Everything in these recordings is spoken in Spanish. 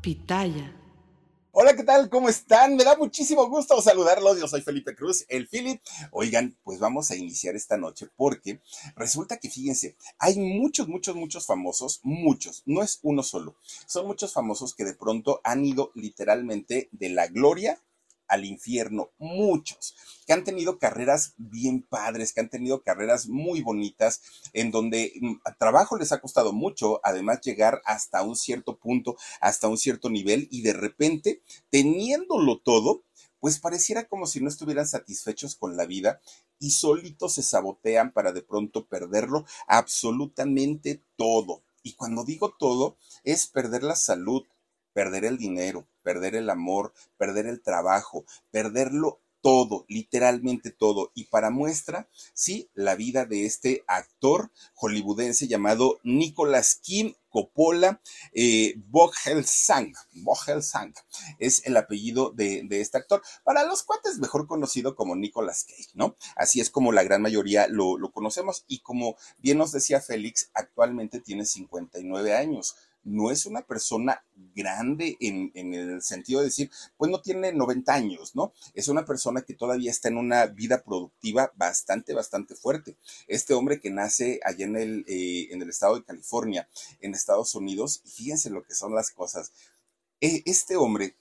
Pitaya. Hola, ¿qué tal? ¿Cómo están? Me da muchísimo gusto saludarlos. Yo soy Felipe Cruz, el Philip. Oigan, pues vamos a iniciar esta noche porque resulta que, fíjense, hay muchos, muchos, muchos famosos, muchos, no es uno solo. Son muchos famosos que de pronto han ido literalmente de la gloria al infierno, muchos, que han tenido carreras bien padres, que han tenido carreras muy bonitas, en donde mm, trabajo les ha costado mucho, además llegar hasta un cierto punto, hasta un cierto nivel, y de repente, teniéndolo todo, pues pareciera como si no estuvieran satisfechos con la vida y solitos se sabotean para de pronto perderlo absolutamente todo. Y cuando digo todo, es perder la salud, perder el dinero, perder el amor, perder el trabajo, perderlo todo, literalmente todo. Y para muestra, sí, la vida de este actor hollywoodense llamado Nicolas Kim Coppola eh. Boghelsang es el apellido de, este actor. Para los cuates, mejor conocido como Nicolas Cage, ¿no? Así es como la gran mayoría lo, lo conocemos. Y como bien nos decía Félix, actualmente tiene 59 años no es una persona grande en, el sentido de decir, pues no tiene 90 años, ¿no? Es una persona que todavía está en una vida productiva bastante, bastante fuerte. Este hombre que nace allá en el, eh, en el estado de California, en Estados Unidos, y fíjense lo que son las cosas. E, este hombre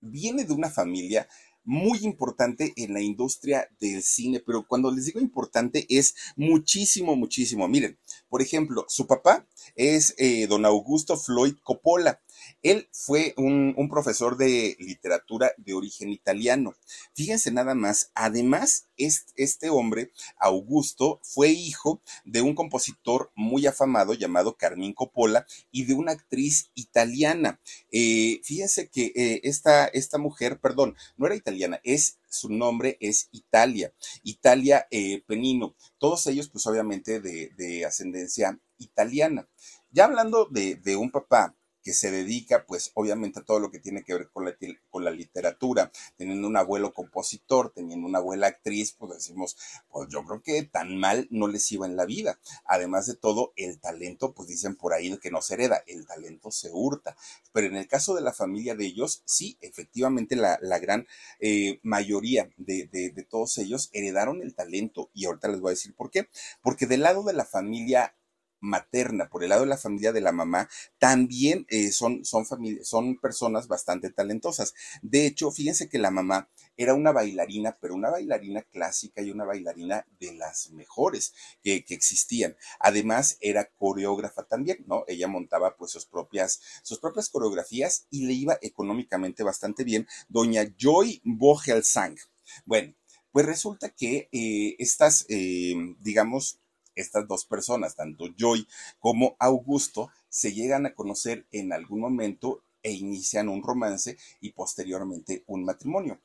viene de una familia muy importante en la industria del cine, pero cuando les digo importante es muchísimo, muchísimo. Miren, por ejemplo, su papá es eh, don Augusto Floyd Coppola. Él fue un, profesor de literatura de origen italiano. Fíjense nada más, además, este, hombre, Augusto, fue hijo de un compositor muy afamado llamado Carmín Coppola y de una actriz italiana. Eh, fíjense que eh, esta, esta mujer, perdón, no era italiana, es su nombre es Italia, Italia eh, Penino, todos ellos pues obviamente de, ascendencia italiana. Ya hablando de, un papá que se dedica, pues obviamente a todo lo que tiene que ver con la, con la literatura, teniendo un abuelo compositor, teniendo una abuela actriz, pues decimos, pues yo creo que tan mal no les iba en la vida. Además de todo, el talento, pues dicen por ahí que no se hereda, el talento se hurta. Pero en el caso de la familia de ellos, sí, efectivamente la, gran eh, mayoría de, de todos ellos heredaron el talento. Y ahorita les voy a decir por qué. Porque del lado de la familia materna, por el lado de la familia de la mamá, también eh, son, son, son personas bastante talentosas. De hecho, fíjense que la mamá era una bailarina, pero una bailarina clásica y una bailarina de las mejores que, existían. Además, era coreógrafa también, ¿no? Ella montaba pues sus propias, sus propias coreografías y le iba económicamente bastante bien. Doña Joy Bogelsang. Bueno, pues resulta que eh, estas, eh, digamos, estas dos personas, tanto Joy como Augusto, se llegan a conocer en algún momento e inician un romance y posteriormente un matrimonio.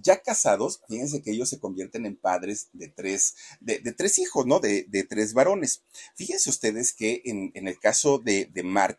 Ya casados, fíjense que ellos se convierten en padres de tres, de, tres hijos, ¿no? De, tres varones. Fíjense ustedes que en, el caso de, Mark,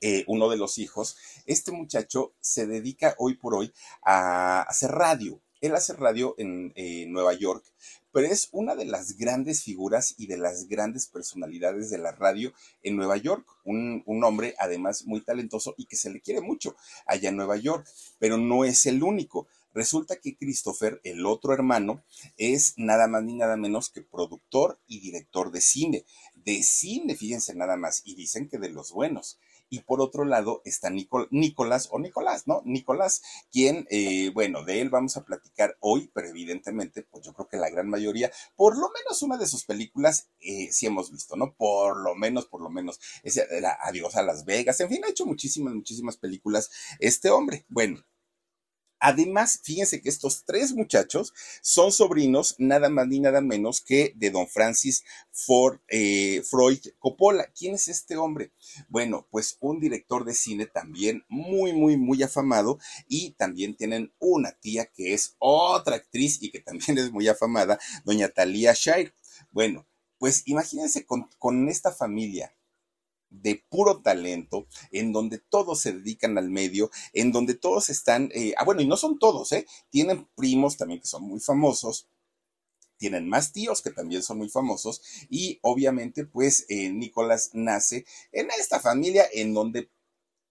eh, uno de los hijos, este muchacho se dedica hoy por hoy a hacer radio. Él hace radio en Nueva York, pero es una de las grandes figuras y de las grandes personalidades de la radio en Nueva York. Un, hombre además muy talentoso y que se le quiere mucho allá en Nueva York, pero no es el único. Resulta que Christopher, el otro hermano, es nada más ni nada menos que productor y director de cine. de cine, fíjense nada más, y dicen que de los buenos. Y por otro lado está Nicolás o Nicolás, ¿no? Nicolás, quien, eh, bueno, de él vamos a platicar hoy, pero evidentemente, pues yo creo que la gran mayoría, por lo menos una de sus películas, eh, sí hemos visto, ¿no? Por lo menos, por lo menos, es Adiós a Las Vegas, en fin, ha hecho muchísimas, muchísimas películas este hombre. Bueno, Además, fíjense que estos tres muchachos son sobrinos nada más ni nada menos que de don Francis Ford, eh, Freud Coppola. ¿Quién es este hombre? Bueno, pues un director de cine también muy, muy, muy afamado y también tienen una tía que es otra actriz y que también es muy afamada, doña Talia Shire. Bueno, pues imagínense con, con esta familia de puro talento, en donde todos se dedican al medio, en donde todos están, eh, ah, bueno, y no son todos, ¿eh? Tienen primos también que son muy famosos, tienen más tíos que también son muy famosos y obviamente pues eh, Nicolás nace en esta familia en donde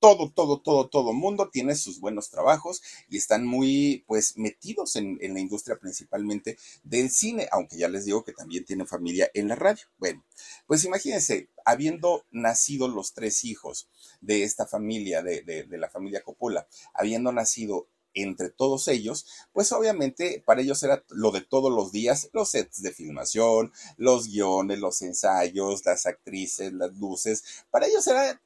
todo, todo, todo, todo mundo tiene sus buenos trabajos y están muy, pues, metidos en, la industria principalmente del cine, aunque ya les digo que también tienen familia en la radio. Bueno, pues imagínense, habiendo nacido los tres hijos de esta familia, de, de la familia Coppola, habiendo nacido entre todos ellos, pues obviamente para ellos era lo de todos los días, los sets de filmación, los guiones, los ensayos, las actrices, las luces, para ellos era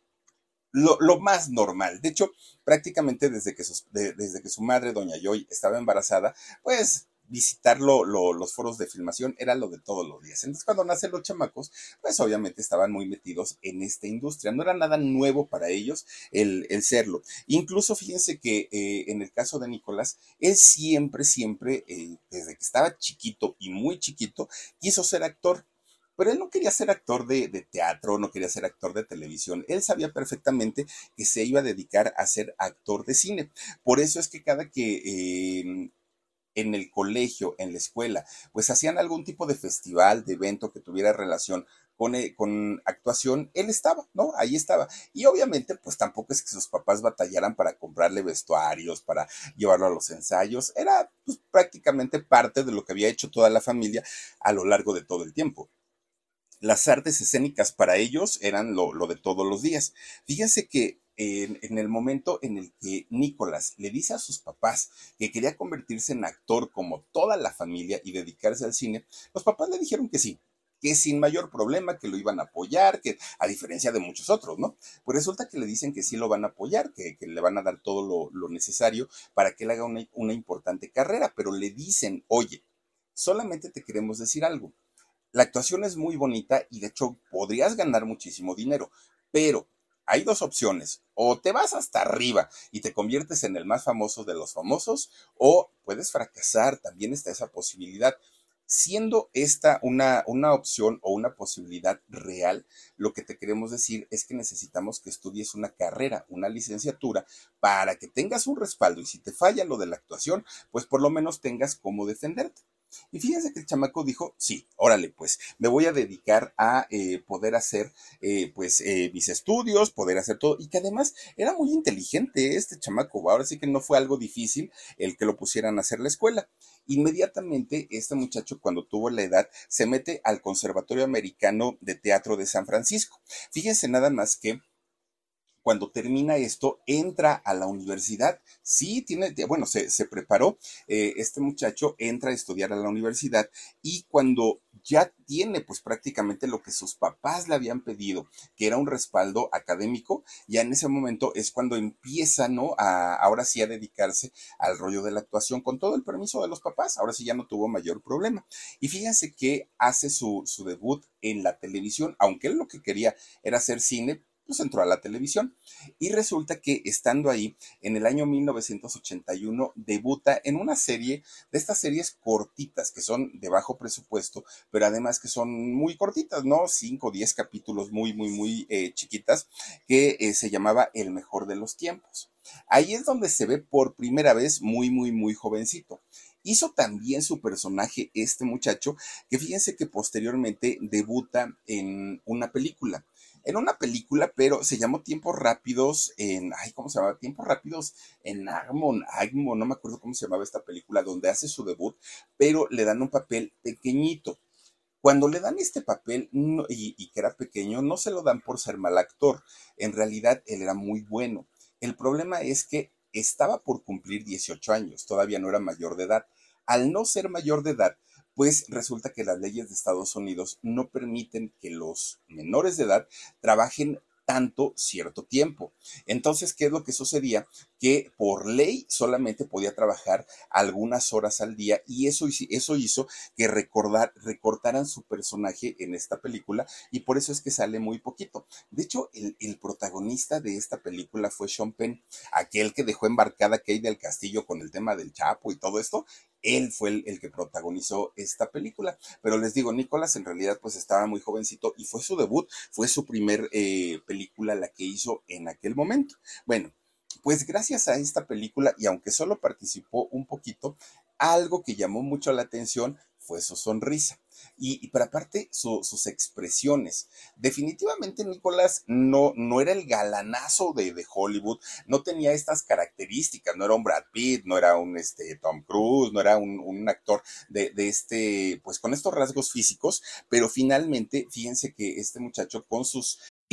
lo, más normal. De hecho, prácticamente desde que, desde que su madre, doña Joy, estaba embarazada, pues visitar los foros de filmación era lo de todos los días. Entonces, cuando nacen los chamacos, pues obviamente estaban muy metidos en esta industria. No era nada nuevo para ellos el, serlo. Incluso fíjense que eh, en el caso de Nicolás, él siempre, siempre, eh, desde que estaba chiquito y muy chiquito, quiso ser actor. Pero él no quería ser actor de, teatro, no quería ser actor de televisión. Él sabía perfectamente que se iba a dedicar a ser actor de cine. Por eso es que cada que em, en el colegio, en la escuela, pues hacían algún tipo de festival, de evento que tuviera relación con, eh, con, actuación, él estaba, ¿no? Ahí estaba. Y obviamente, pues tampoco es que sus papás batallaran para comprarle vestuarios, para llevarlo a los ensayos. Era pues, prácticamente parte de lo que había hecho toda la familia a lo largo de todo el tiempo las artes escénicas para ellos eran lo, de todos los días. Fíjense que en, el momento en el que Nicolás le dice a sus papás que quería convertirse en actor como toda la familia y dedicarse al cine, los papás le dijeron que sí, que sin mayor problema, que lo iban a apoyar, que a diferencia de muchos otros, ¿no? Pues resulta que le dicen que sí lo van a apoyar, que, le van a dar todo lo, necesario para que él haga una importante carrera, pero le dicen, oye, solamente te queremos decir algo la actuación es muy bonita y de hecho podrías ganar muchísimo dinero, pero hay dos opciones. O te vas hasta arriba y te conviertes en el más famoso de los famosos, o puedes fracasar. También está esa posibilidad. Siendo esta una, una, opción o una posibilidad real, lo que te queremos decir es que necesitamos que estudies una carrera, una licenciatura, para que tengas un respaldo y si te falla lo de la actuación, pues por lo menos tengas cómo defenderte. Y fíjense que el chamaco dijo, sí, órale, pues me voy a dedicar a eh, poder hacer eh, pues eh, mis estudios, poder hacer todo, y que además era muy inteligente este chamaco, ahora sí que no fue algo difícil el que lo pusieran a hacer la escuela. Inmediatamente este muchacho cuando tuvo la edad se mete al Conservatorio Americano de Teatro de San Francisco. Fíjense nada más que cuando termina esto, entra a la universidad. Sí, tiene, bueno, se, preparó. Eh, este muchacho entra a estudiar a la universidad y cuando ya tiene pues prácticamente lo que sus papás le habían pedido, que era un respaldo académico, ya en ese momento es cuando empieza, ¿no? A, ahora sí a dedicarse al rollo de la actuación con todo el permiso de los papás, ahora sí ya no tuvo mayor problema. Y fíjense que hace su, su debut en la televisión, aunque él lo que quería era hacer cine, pues entró a la televisión. Y resulta que estando ahí, en el año 1981, debuta en una serie de estas series cortitas, que son de bajo presupuesto, pero además que son muy cortitas, ¿no? Cinco o diez capítulos muy, muy, muy eh, chiquitas, que eh, se llamaba El mejor de los tiempos. Ahí es donde se ve por primera vez muy, muy, muy jovencito. Hizo también su personaje este muchacho, que fíjense que posteriormente debuta en una película en una película, pero se llamó Tiempos Rápidos en, ay, ¿cómo se llama? Tiempos Rápidos en Agmon, Agmon, no me acuerdo cómo se llamaba esta película, donde hace su debut, pero le dan un papel pequeñito. Cuando le dan este papel y, y que era pequeño, no se lo dan por ser mal actor. En realidad, él era muy bueno. El problema es que estaba por cumplir 18 años, todavía no era mayor de edad. Al no ser mayor de edad, pues resulta que las leyes de Estados Unidos no permiten que los menores de edad trabajen tanto cierto tiempo. Entonces, ¿qué es lo que sucedía? Que por ley solamente podía trabajar algunas horas al día y eso, eso hizo que recordar, recortaran su personaje en esta película y por eso es que sale muy poquito. De hecho, el, el protagonista de esta película fue Sean Penn, aquel que dejó embarcada Kate del Castillo con el tema del Chapo y todo esto él fue el, que protagonizó esta película. Pero les digo, Nicolás en realidad pues estaba muy jovencito y fue su debut, fue su primer eh, película la que hizo en aquel momento. Bueno, pues gracias a esta película y aunque solo participó un poquito, algo que llamó mucho la atención fue su sonrisa. Y, para aparte sus expresiones. Definitivamente Nicolás no, no era el galanazo de, Hollywood, no tenía estas características, no era un Brad Pitt, no era un este, Tom Cruise, no era un, un actor de, de, este, pues con estos rasgos físicos, pero finalmente, fíjense que este muchacho con sus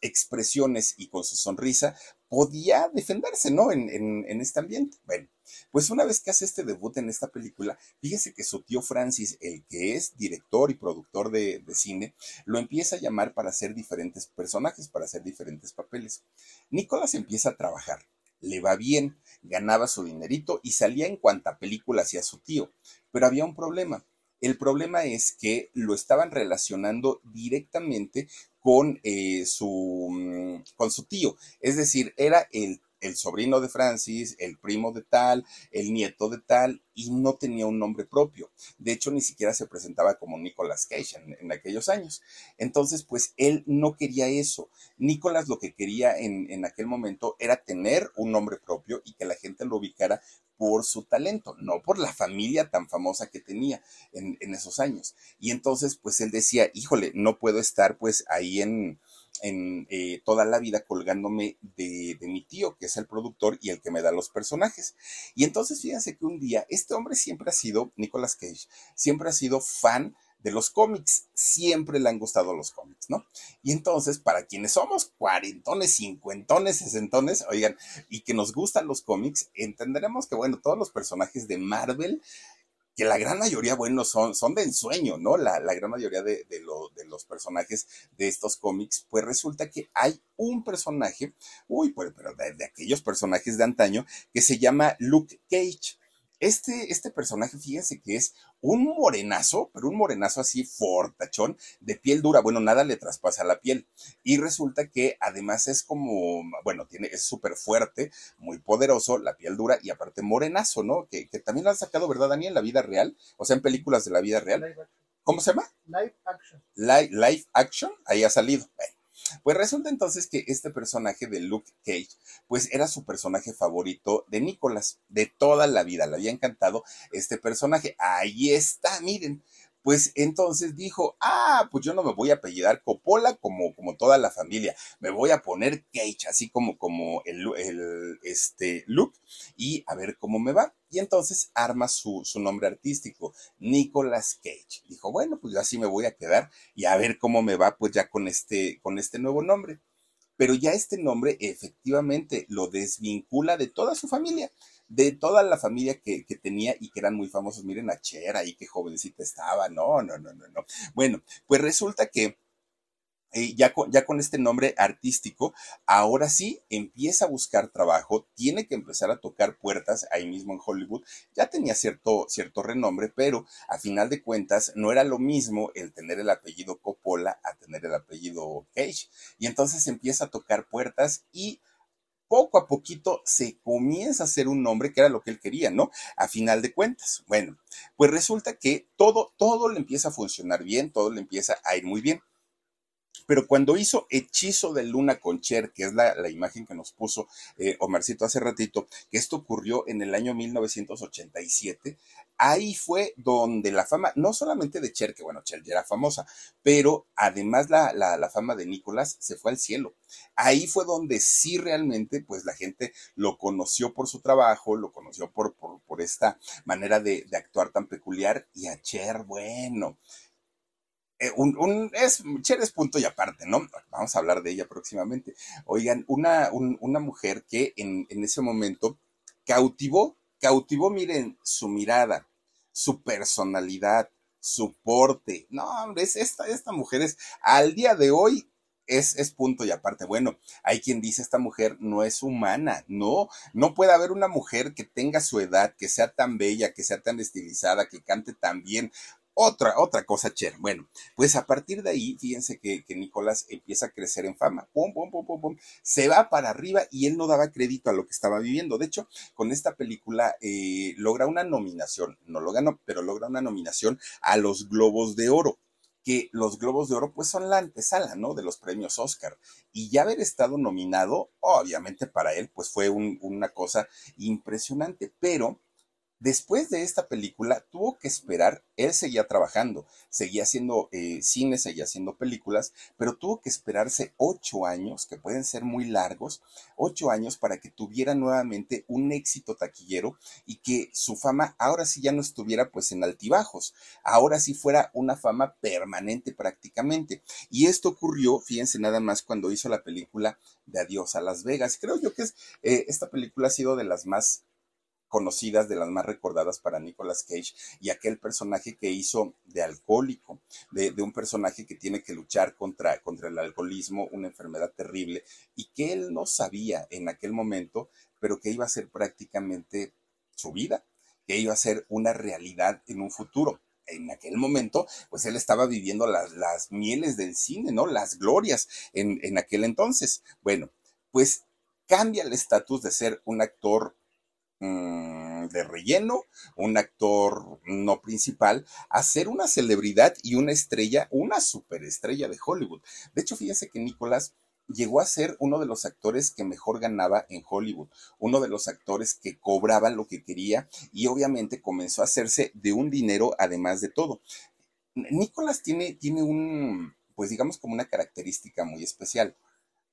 Expresiones y con su sonrisa, podía defenderse, ¿no? En, en, este ambiente. Bueno, pues una vez que hace este debut en esta película, fíjese que su tío Francis, el que es director y productor de, de, cine, lo empieza a llamar para hacer diferentes personajes, para hacer diferentes papeles. Nicolás empieza a trabajar, le va bien, ganaba su dinerito y salía en cuanta película hacía su tío, pero había un problema. El problema es que lo estaban relacionando directamente con, eh, su, mm, con su tío. Es decir, era el el sobrino de Francis, el primo de tal, el nieto de tal, y no tenía un nombre propio. De hecho, ni siquiera se presentaba como Nicolas Cage en, aquellos años. Entonces, pues él no quería eso. Nicolas lo que quería en, en, aquel momento era tener un nombre propio y que la gente lo ubicara por su talento, no por la familia tan famosa que tenía en, esos años. Y entonces, pues él decía, híjole, no puedo estar pues ahí en, en eh, toda la vida colgándome de, de, mi tío, que es el productor y el que me da los personajes. Y entonces fíjense que un día, este hombre siempre ha sido, Nicolas Cage, siempre ha sido fan de los cómics, siempre le han gustado los cómics, ¿no? Y entonces, para quienes somos cuarentones, cincuentones, sesentones, oigan, y que nos gustan los cómics, entenderemos que, bueno, todos los personajes de Marvel que la gran mayoría, bueno, son, son de ensueño, ¿no? La, gran mayoría de, de, los personajes de estos cómics, pues resulta que hay un personaje, uy, pues, pero de aquellos personajes de antaño, que se llama Luke Cage. Este, este personaje, fíjense que es un morenazo, pero un morenazo así fortachón, de piel dura, bueno, nada le traspasa la piel. Y resulta que además es como, bueno, tiene, es súper fuerte, muy poderoso, la piel dura y aparte morenazo, ¿no? Que, que también lo han sacado, ¿verdad, Dani? En la vida real, o sea, en películas de la vida real. ¿Cómo se llama? Live Action. Live, Action, ahí ha salido. Pues resulta entonces que este personaje de Luke Cage, pues era su personaje favorito de Nicholas, de toda la vida. Le había encantado este personaje. Ahí está, miren. Pues entonces dijo, ah, pues yo no me voy a apellidar Coppola como, como toda la familia, me voy a poner Cage, así como, como el, el este, Luke, y a ver cómo me va. Y entonces arma su, su nombre artístico, Nicolas Cage. Dijo, bueno, pues yo así me voy a quedar y a ver cómo me va pues ya con este, con este nuevo nombre. Pero ya este nombre efectivamente lo desvincula de toda su familia de toda la familia que, que, tenía y que eran muy famosos. Miren a Cher ahí, qué jovencita estaba. No, no, no, no, no. Bueno, pues resulta que eh, ya, con, ya con este nombre artístico, ahora sí empieza a buscar trabajo, tiene que empezar a tocar puertas ahí mismo en Hollywood. Ya tenía cierto, cierto renombre, pero a final de cuentas no era lo mismo el tener el apellido Coppola a tener el apellido Cage. Y entonces empieza a tocar puertas y poco a poquito se comienza a hacer un nombre que era lo que él quería, ¿no? A final de cuentas. Bueno, pues resulta que todo, todo le empieza a funcionar bien, todo le empieza a ir muy bien. Pero cuando hizo Hechizo de Luna con Cher, que es la, imagen que nos puso eh, Omarcito hace ratito, que esto ocurrió en el año 1987, ahí fue donde la fama, no solamente de Cher, que bueno, Cher ya era famosa, pero además la, la, fama de Nicolás se fue al cielo. Ahí fue donde sí realmente, pues la gente lo conoció por su trabajo, lo conoció por, por, esta manera de, de actuar tan peculiar y a Cher, bueno eh, un, es, Cher es punto y aparte, ¿no? Vamos a hablar de ella próximamente. Oigan, una, una mujer que en, en, ese momento cautivó, cautivó, miren, su mirada, su personalidad, su porte. No, hombre, es esta, esta mujer es, al día de hoy, es, es, punto y aparte. Bueno, hay quien dice esta mujer no es humana, no, no puede haber una mujer que tenga su edad, que sea tan bella, que sea tan estilizada, que cante tan bien. Otra, otra cosa, Cher. Bueno, pues a partir de ahí, fíjense que, Nicolás empieza a crecer en fama. Pum, pum, pum, pum, pum. Se va para arriba y él no daba crédito a lo que estaba viviendo. De hecho, con esta película eh, logra una nominación, no lo ganó, pero logra una nominación a los Globos de Oro que los Globos de Oro pues son la antesala, ¿no? De los premios Oscar. Y ya haber estado nominado, obviamente para él pues fue una cosa impresionante, pero Después de esta película tuvo que esperar, él seguía trabajando, seguía haciendo eh, cine, seguía haciendo películas, pero tuvo que esperarse ocho años, que pueden ser muy largos, ocho años para que tuviera nuevamente un éxito taquillero y que su fama ahora sí ya no estuviera pues en altibajos, ahora sí fuera una fama permanente prácticamente. Y esto ocurrió, fíjense nada más, cuando hizo la película de Adiós a Las Vegas. Creo yo que eh, esta película ha sido de las más conocidas, de las más recordadas para Nicolas Cage, y aquel personaje que hizo de alcohólico, de, un personaje que tiene que luchar contra, contra el alcoholismo, una enfermedad terrible, y que él no sabía en aquel momento, pero que iba a ser prácticamente su vida, que iba a ser una realidad en un futuro en aquel momento, pues él estaba viviendo las, las mieles del cine, ¿no? Las glorias en, en aquel entonces. Bueno, pues cambia el estatus de ser un actor Mm, de relleno, un actor no principal, a ser una celebridad y una estrella, una superestrella de Hollywood. De hecho, fíjense que Nicolás llegó a ser uno de los actores que mejor ganaba en Hollywood, uno de los actores que cobraba lo que quería y obviamente comenzó a hacerse de un dinero además de todo. Nicolás tiene, tiene un, pues digamos como una característica muy especial.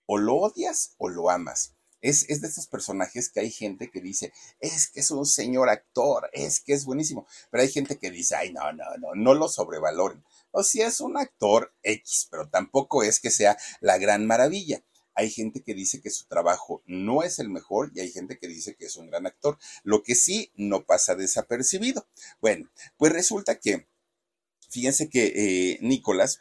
O lo odias o lo amas. Es, de estos personajes que hay gente que dice, es que es un señor actor, es que es buenísimo. Pero hay gente que dice, ay, no, no, no, no lo sobrevaloren. O si es un actor X, pero tampoco es que sea la gran maravilla. Hay gente que dice que su trabajo no es el mejor y hay gente que dice que es un gran actor, lo que sí no pasa desapercibido. Bueno, pues resulta que, fíjense que eh, Nicolás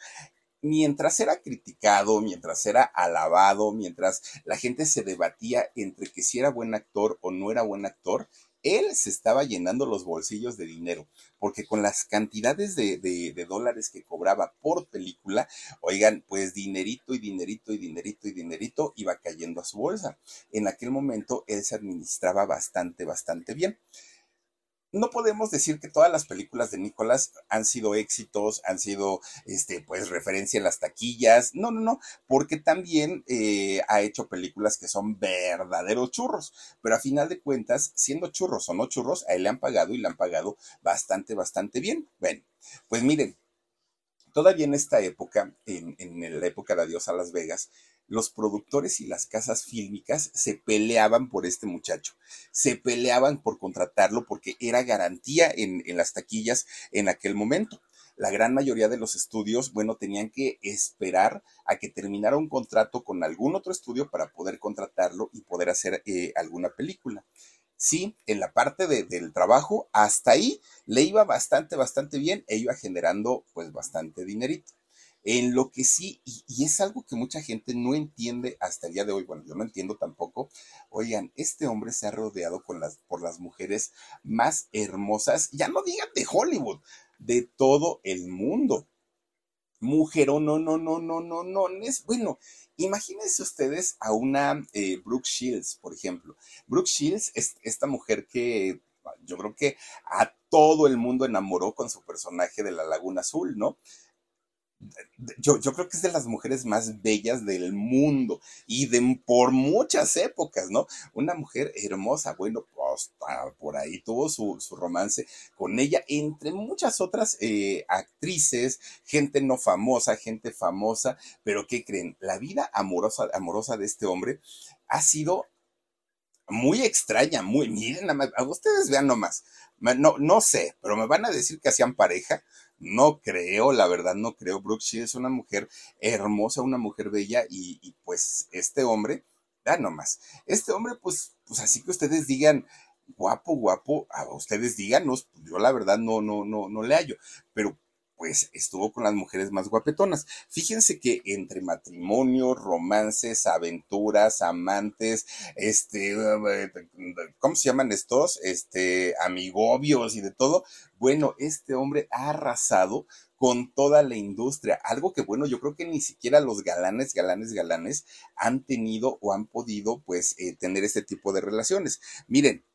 mientras era criticado, mientras era alabado, mientras la gente se debatía entre que si era buen actor o no era buen actor, él se estaba llenando los bolsillos de dinero, porque con las cantidades de, de, dólares que cobraba por película, oigan, pues dinerito y dinerito y dinerito y dinerito iba cayendo a su bolsa. En aquel momento él se administraba bastante, bastante bien no podemos decir que todas las películas de Nicolás han sido éxitos, han sido, este, pues, referencia en las taquillas. No, no, no, porque también eh, ha hecho películas que son verdaderos churros. Pero a final de cuentas, siendo churros o no churros, a él le han pagado y le han pagado bastante, bastante bien. Bueno, pues miren, todavía en esta época, en, en la época de Adiós a Las Vegas, los productores y las casas fílmicas se peleaban por este muchacho, se peleaban por contratarlo porque era garantía en, las taquillas en aquel momento. La gran mayoría de los estudios, bueno, tenían que esperar a que terminara un contrato con algún otro estudio para poder contratarlo y poder hacer eh, alguna película. Sí, en la parte del trabajo, hasta ahí le iba bastante, bastante bien e iba generando pues bastante dinerito. En lo que sí, y, es algo que mucha gente no entiende hasta el día de hoy, bueno, yo no entiendo tampoco, oigan, este hombre se ha rodeado con las, por las mujeres más hermosas, ya no digan de Hollywood, de todo el mundo. mujer o no, no, no, no, no, no, es bueno. Imagínense ustedes a una eh, Brooke Shields, por ejemplo. Brooke Shields es esta mujer que yo creo que a todo el mundo enamoró con su personaje de la Laguna Azul, ¿no? Yo, creo que es de las mujeres más bellas del mundo y de por muchas épocas, ¿no? Una mujer hermosa, bueno, pues, por ahí tuvo su, romance con ella, entre muchas otras eh, actrices, gente no famosa, gente famosa, pero ¿qué creen? La vida amorosa, de este hombre ha sido muy extraña, muy, miren, ustedes vean nomás, no, no sé, pero me van a decir que hacían pareja. No creo, la verdad no creo. Brooke Shields es una mujer hermosa, una mujer bella y, pues este hombre, vean nomás, este hombre pues, pues así que ustedes digan, guapo, guapo, a ustedes díganos, yo la verdad no, no, no, no le hallo, pero pues estuvo con las mujeres más guapetonas. Fíjense que entre matrimonio, romances, aventuras, amantes, este, ¿cómo se llaman estos? Este, amigobios y de todo. Bueno, este hombre ha arrasado con toda la industria. Algo que, bueno, yo creo que ni siquiera los galanes, galanes, galanes han tenido o han podido, pues, eh, tener este tipo de relaciones. Miren,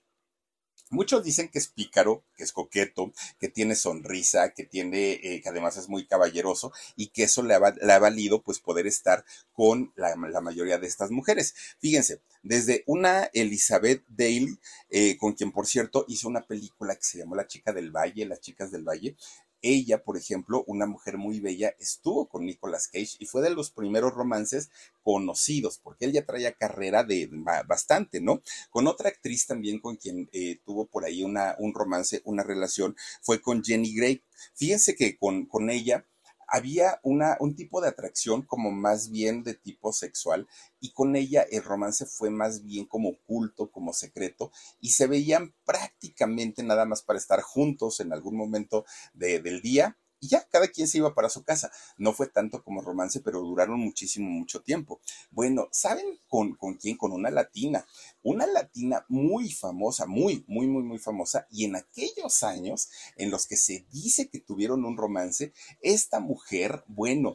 Muchos dicen que es pícaro, que es coqueto, que tiene sonrisa, que tiene, eh, que además es muy caballeroso y que eso le ha, valido pues poder estar con la, mayoría de estas mujeres. Fíjense, desde una Elizabeth Dale, eh, con quien por cierto hizo una película que se llamó La chica del valle, las chicas del valle, ella, por ejemplo, una mujer muy bella, estuvo con Nicolas Cage y fue de los primeros romances conocidos, porque él ya traía carrera de bastante, ¿no? Con otra actriz también con quien eh, tuvo por ahí una, un romance, una relación, fue con Jenny Gray. Fíjense que con, con ella había una, un tipo de atracción como más bien de tipo sexual y con ella el romance fue más bien como oculto, como secreto y se veían prácticamente nada más para estar juntos en algún momento del día y ya, cada quien se iba para su casa. No fue tanto como romance, pero duraron muchísimo, mucho tiempo. Bueno, ¿saben con, con quién? Con una latina. Una latina muy famosa, muy, muy, muy, muy famosa. Y en aquellos años en los que se dice que tuvieron un romance, esta mujer, bueno,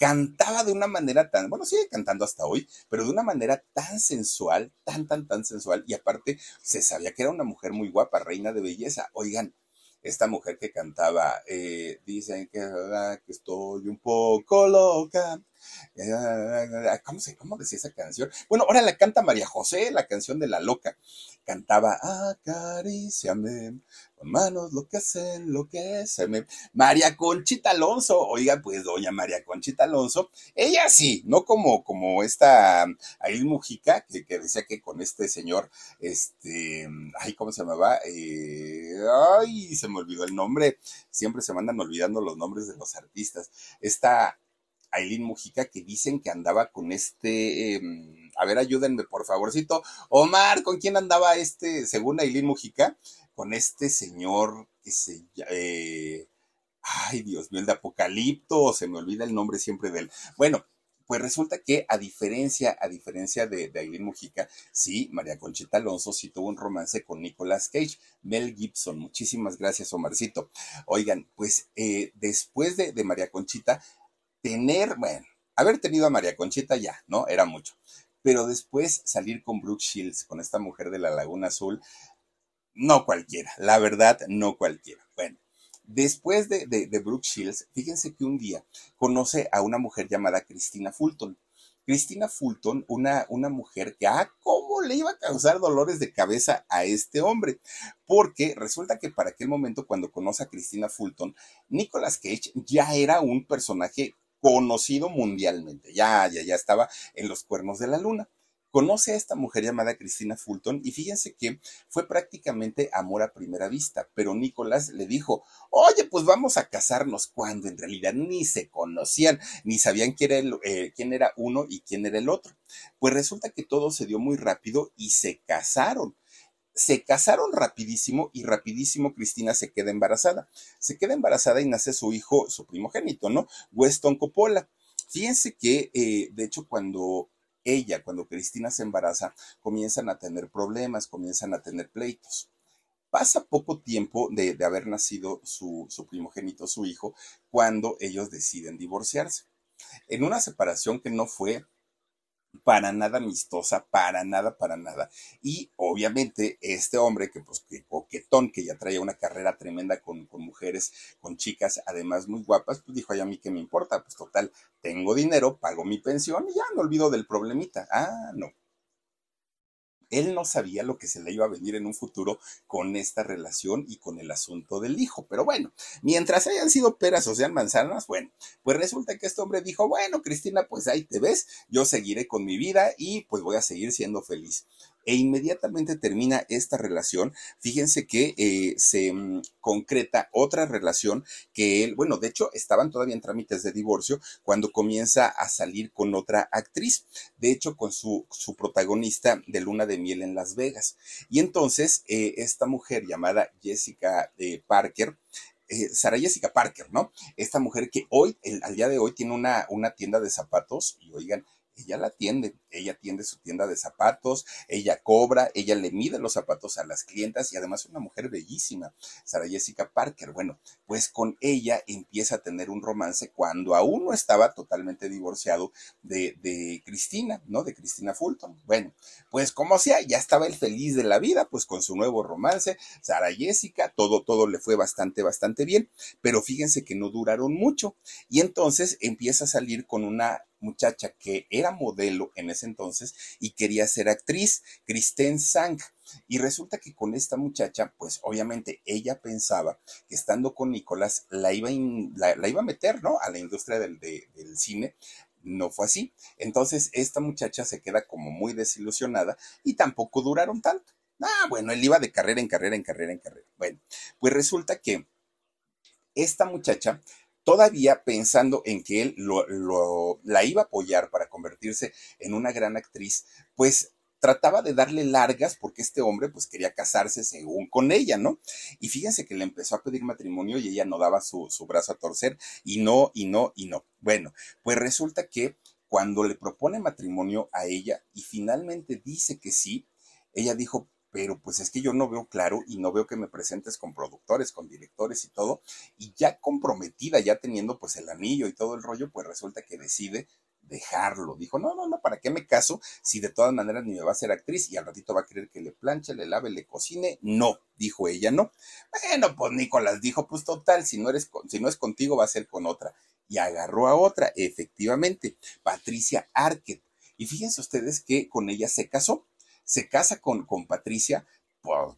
Cantaba de una manera tan, bueno, sigue cantando hasta hoy, pero de una manera tan sensual, tan, tan, tan sensual, y aparte se sabía que era una mujer muy guapa, reina de belleza. Oigan, esta mujer que cantaba, eh, dicen que, que estoy un poco loca. ¿Cómo, se, ¿Cómo decía esa canción? Bueno, ahora la canta María José, la canción de La Loca. Cantaba, acaríciame, con manos lo que hacen, lo que me María Conchita Alonso, oiga, pues doña María Conchita Alonso, ella sí, no como, como esta Aileen Mujica, que, que decía que con este señor, este, ay, ¿cómo se llamaba? Eh, ay, se me olvidó el nombre, siempre se mandan olvidando los nombres de los artistas. Esta Aileen Mujica que dicen que andaba con este, em, a ver, ayúdenme por favorcito. Omar, ¿con quién andaba este, según Aileen Mujica? Con este señor que se, eh, ay Dios mío, el de Apocalipto, se me olvida el nombre siempre de él. Bueno, pues resulta que a diferencia, a diferencia de, Aileen Mujica, sí, María Conchita Alonso sí tuvo un romance con Nicolas Cage, Mel Gibson. Muchísimas gracias, Omarcito. Oigan, pues eh, después de, de María Conchita, tener, bueno, haber tenido a María Conchita ya, ¿no? Era mucho. Pero después salir con Brooke Shields, con esta mujer de la Laguna Azul, no cualquiera, la verdad, no cualquiera. Bueno, después de, de, Brooke Shields, fíjense que un día conoce a una mujer llamada Cristina Fulton. Cristina Fulton, una, una mujer que, ah, ¿cómo le iba a causar dolores de cabeza a este hombre? Porque resulta que para aquel momento, cuando conoce a Cristina Fulton, Nicolas Cage ya era un personaje conocido mundialmente, ya, ya, ya estaba en los cuernos de la luna. conoce a esta mujer llamada Cristina Fulton y fíjense que fue prácticamente amor a primera vista, pero Nicolás le dijo, oye, pues vamos a casarnos cuando en realidad ni se conocían, ni sabían quién era, eh, quién era uno y quién era el otro. Pues resulta que todo se dio muy rápido y se casaron se casaron rapidísimo y rapidísimo Cristina se queda embarazada. Se queda embarazada y nace su hijo, su primogénito, ¿no? Weston Coppola. Fíjense que, eh, de hecho, cuando ella, cuando Cristina se embaraza, comienzan a tener problemas, comienzan a tener pleitos. Pasa poco tiempo de, haber nacido su, su primogénito, su hijo, cuando ellos deciden divorciarse. En una separación que no fue para nada amistosa, para nada, para nada. Y obviamente este hombre que pues que coquetón, que ya traía una carrera tremenda con, con mujeres, con chicas, además muy guapas, pues dijo, ay, a mí qué me importa, pues total, tengo dinero, pago mi pensión y ya me olvido del problemita. Ah, no. Él no sabía lo que se le iba a venir en un futuro con esta relación y con el asunto del hijo. Pero bueno, mientras hayan sido peras o sean manzanas, bueno, pues resulta que este hombre dijo, bueno, Cristina, pues ahí te ves, yo seguiré con mi vida y pues voy a seguir siendo feliz e inmediatamente termina esta relación. Fíjense que eh, se mm, concreta otra relación que él, bueno, de hecho estaban todavía en trámites de divorcio cuando comienza a salir con otra actriz, de hecho con su, su protagonista de Luna de Miel en Las Vegas. Y entonces eh, esta mujer llamada Jessica eh, Parker, Sara Jessica Parker, ¿no? Esta mujer que hoy, al día de hoy, tiene una, una tienda de zapatos y oigan, ella la atiende, ella atiende su tienda de zapatos, ella cobra, ella le mide los zapatos a las clientas y además es una mujer bellísima, Sara Jessica Parker. Bueno, pues con ella empieza a tener un romance cuando aún no estaba totalmente divorciado de, de Cristina, ¿no? De Cristina Fulton. Bueno, pues como sea, ya estaba el feliz de la vida, pues con su nuevo romance, Sara Jessica, todo, todo le fue bastante, bastante bien, pero fíjense que no duraron mucho y entonces empieza a salir con una muchacha que era modelo en ese entonces y quería ser actriz, Kristen Sang. Y resulta que con esta muchacha, pues obviamente ella pensaba que estando con Nicolás la iba, la, iba a meter, ¿no? A la industria del, del cine, no fue así. Entonces esta muchacha se queda como muy desilusionada y tampoco duraron tanto. Ah, bueno, él iba de carrera en carrera, en carrera, en carrera. Bueno, pues resulta que esta muchacha todavía pensando en que él lo, la iba a apoyar para convertirse en una gran actriz, pues trataba de darle largas porque este hombre pues quería casarse según con ella, ¿no? Y fíjense que le empezó a pedir matrimonio y ella no daba su, su brazo a torcer y no, y no, y no. Bueno, pues resulta que cuando le propone matrimonio a ella y finalmente dice que sí, ella dijo, pero pues es que yo no veo claro y no veo que me presentes con productores, con directores y todo, y ya comprometida, ya teniendo pues el anillo y todo el rollo, pues resulta que decide dejarlo. Dijo, no, no, no, ¿para qué me caso si de todas maneras ni me va a ser actriz y al ratito va a querer que le planche, le lave, le cocine? No, dijo ella, no. Bueno, pues Nicolás dijo, pues total, si no, eres si no es contigo va a ser con otra. Y agarró a otra, efectivamente, Patricia Arquette. Y fíjense ustedes que con ella se casó se casa con, con Patricia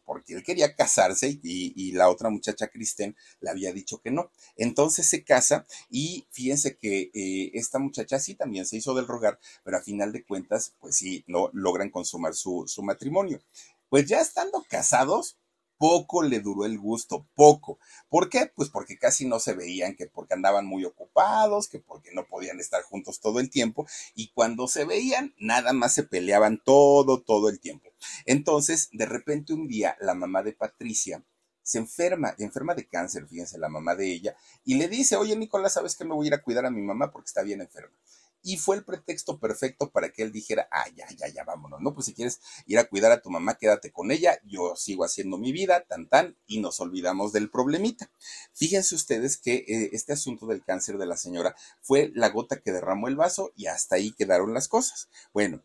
porque él quería casarse y, la otra muchacha Kristen le había dicho que no. Entonces se casa y fíjense que eh, esta muchacha sí también se hizo del rogar, pero a final de cuentas, pues sí, no logran consumar su, su matrimonio. Pues ya estando casados, poco le duró el gusto, poco. ¿Por qué? Pues porque casi no se veían, que porque andaban muy ocupados, que porque no podían estar juntos todo el tiempo, y cuando se veían, nada más se peleaban todo, todo el tiempo. Entonces, de repente un día, la mamá de Patricia se enferma, enferma de cáncer, fíjense, la mamá de ella, y le dice, oye Nicolás, ¿sabes que me voy a ir a cuidar a mi mamá porque está bien enferma? Y fue el pretexto perfecto para que él dijera, ah, ya, ya, ya, vámonos, ¿no? Pues si quieres ir a cuidar a tu mamá, quédate con ella, yo sigo haciendo mi vida, tan, tan, y nos olvidamos del problemita. Fíjense ustedes que eh, este asunto del cáncer de la señora fue la gota que derramó el vaso y hasta ahí quedaron las cosas. Bueno,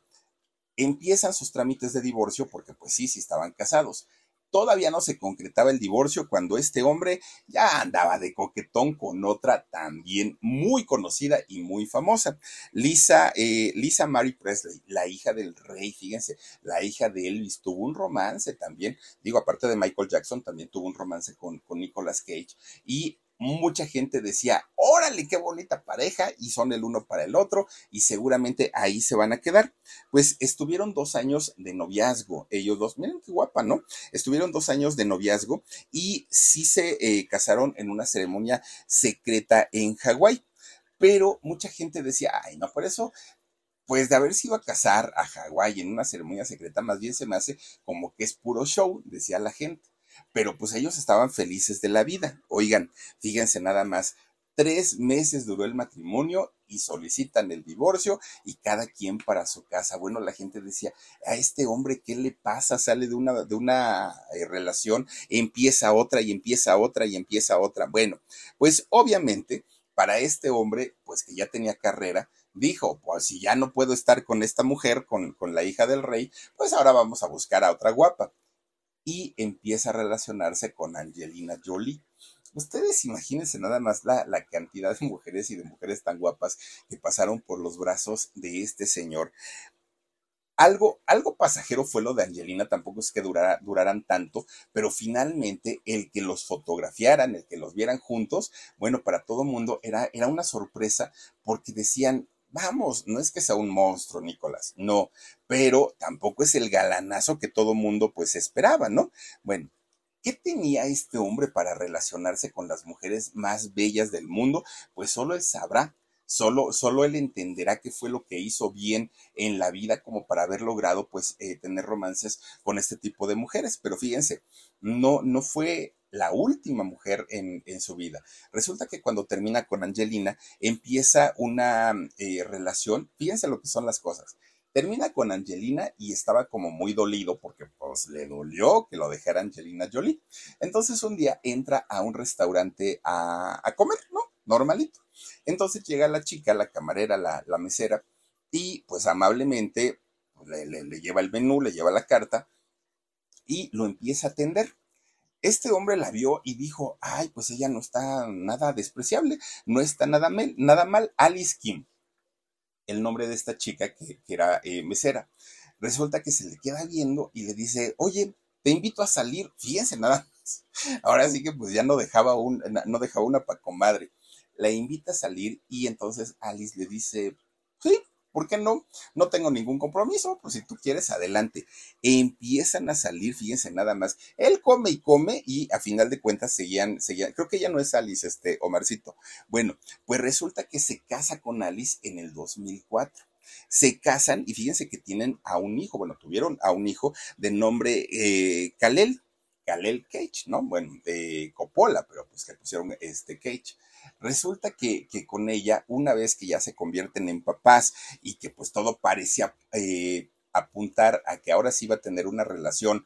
empiezan sus trámites de divorcio porque pues sí, sí estaban casados. Todavía no se concretaba el divorcio cuando este hombre ya andaba de coquetón con otra también muy conocida y muy famosa, Lisa, eh, Lisa Mary Presley, la hija del rey, fíjense, la hija de Elvis, tuvo un romance también, digo, aparte de Michael Jackson, también tuvo un romance con, con Nicolas Cage y mucha gente decía, órale, qué bonita pareja, y son el uno para el otro, y seguramente ahí se van a quedar. Pues estuvieron dos años de noviazgo, ellos dos, miren qué guapa, ¿no? Estuvieron dos años de noviazgo y sí se eh, casaron en una ceremonia secreta en Hawái. Pero mucha gente decía, ay, no, por eso pues de haberse ido a casar a Hawái en una ceremonia secreta, más bien se me hace como que es puro show, decía la gente pero pues ellos estaban felices de la vida. Oigan, fíjense nada más, tres meses duró el matrimonio y solicitan el divorcio y cada quien para su casa. Bueno, la gente decía, a este hombre, ¿qué le pasa? Sale de una, de una eh, relación, empieza otra y empieza otra y empieza otra. Bueno, pues obviamente para este hombre, pues que ya tenía carrera, dijo, pues si ya no puedo estar con esta mujer, con, con la hija del rey, pues ahora vamos a buscar a otra guapa y empieza a relacionarse con Angelina Jolie. Ustedes imagínense nada más la, la, cantidad de mujeres y de mujeres tan guapas que pasaron por los brazos de este señor. Algo, algo pasajero fue lo de Angelina, tampoco es que durara, duraran tanto, pero finalmente el que los fotografiaran, el que los vieran juntos, bueno, para todo mundo era, era una sorpresa porque decían, Vamos, no es que sea un monstruo, Nicolás, no, pero tampoco es el galanazo que todo mundo pues esperaba, ¿no? Bueno, ¿Qué tenía este hombre para relacionarse con las mujeres más bellas del mundo? Pues solo él sabrá, solo, solo él entenderá qué fue lo que hizo bien en la vida como para haber logrado pues eh, tener romances con este tipo de mujeres. Pero fíjense, no, no fue la última mujer en, su vida. Resulta que cuando termina con Angelina, empieza una eh, relación, fíjense lo que son las cosas. Termina con Angelina y estaba como muy dolido porque pues le dolió que lo dejara Angelina Jolie. Entonces un día entra a un restaurante a, comer, ¿no? Normalito. Entonces llega la chica, la camarera, la, mesera, y pues amablemente pues, le, le lleva el menú, le lleva la carta y lo empieza a atender. Este hombre la vio y dijo, ay, pues ella no está nada despreciable, no está nada mal. Alice Kim, el nombre de esta chica que, era eh, mesera. Resulta que se le queda viendo y le dice, oye, te invito a salir, fíjense nada más. Ahora sí que pues ya no dejaba, no dejaba una pa' comadre. La invita a salir y entonces Alice le dice, sí, ¿Por qué no? No tengo ningún compromiso, pues si tú quieres, adelante. empiezan a salir, fíjense nada más. Él come y come y a final de cuentas seguían, seguían, creo que ya no es Alice, este Omarcito. Bueno, pues resulta que se casa con Alice en el 2004 se casan y fíjense que tienen a un hijo, bueno, tuvieron a un hijo de nombre eh, Kalel, Kalel Cage, ¿no? Bueno, de Coppola, pero pues le pusieron este Cage. Resulta que, que, con ella, una vez que ya se convierten en papás y que pues todo parecía eh, apuntar a que ahora sí va a tener una relación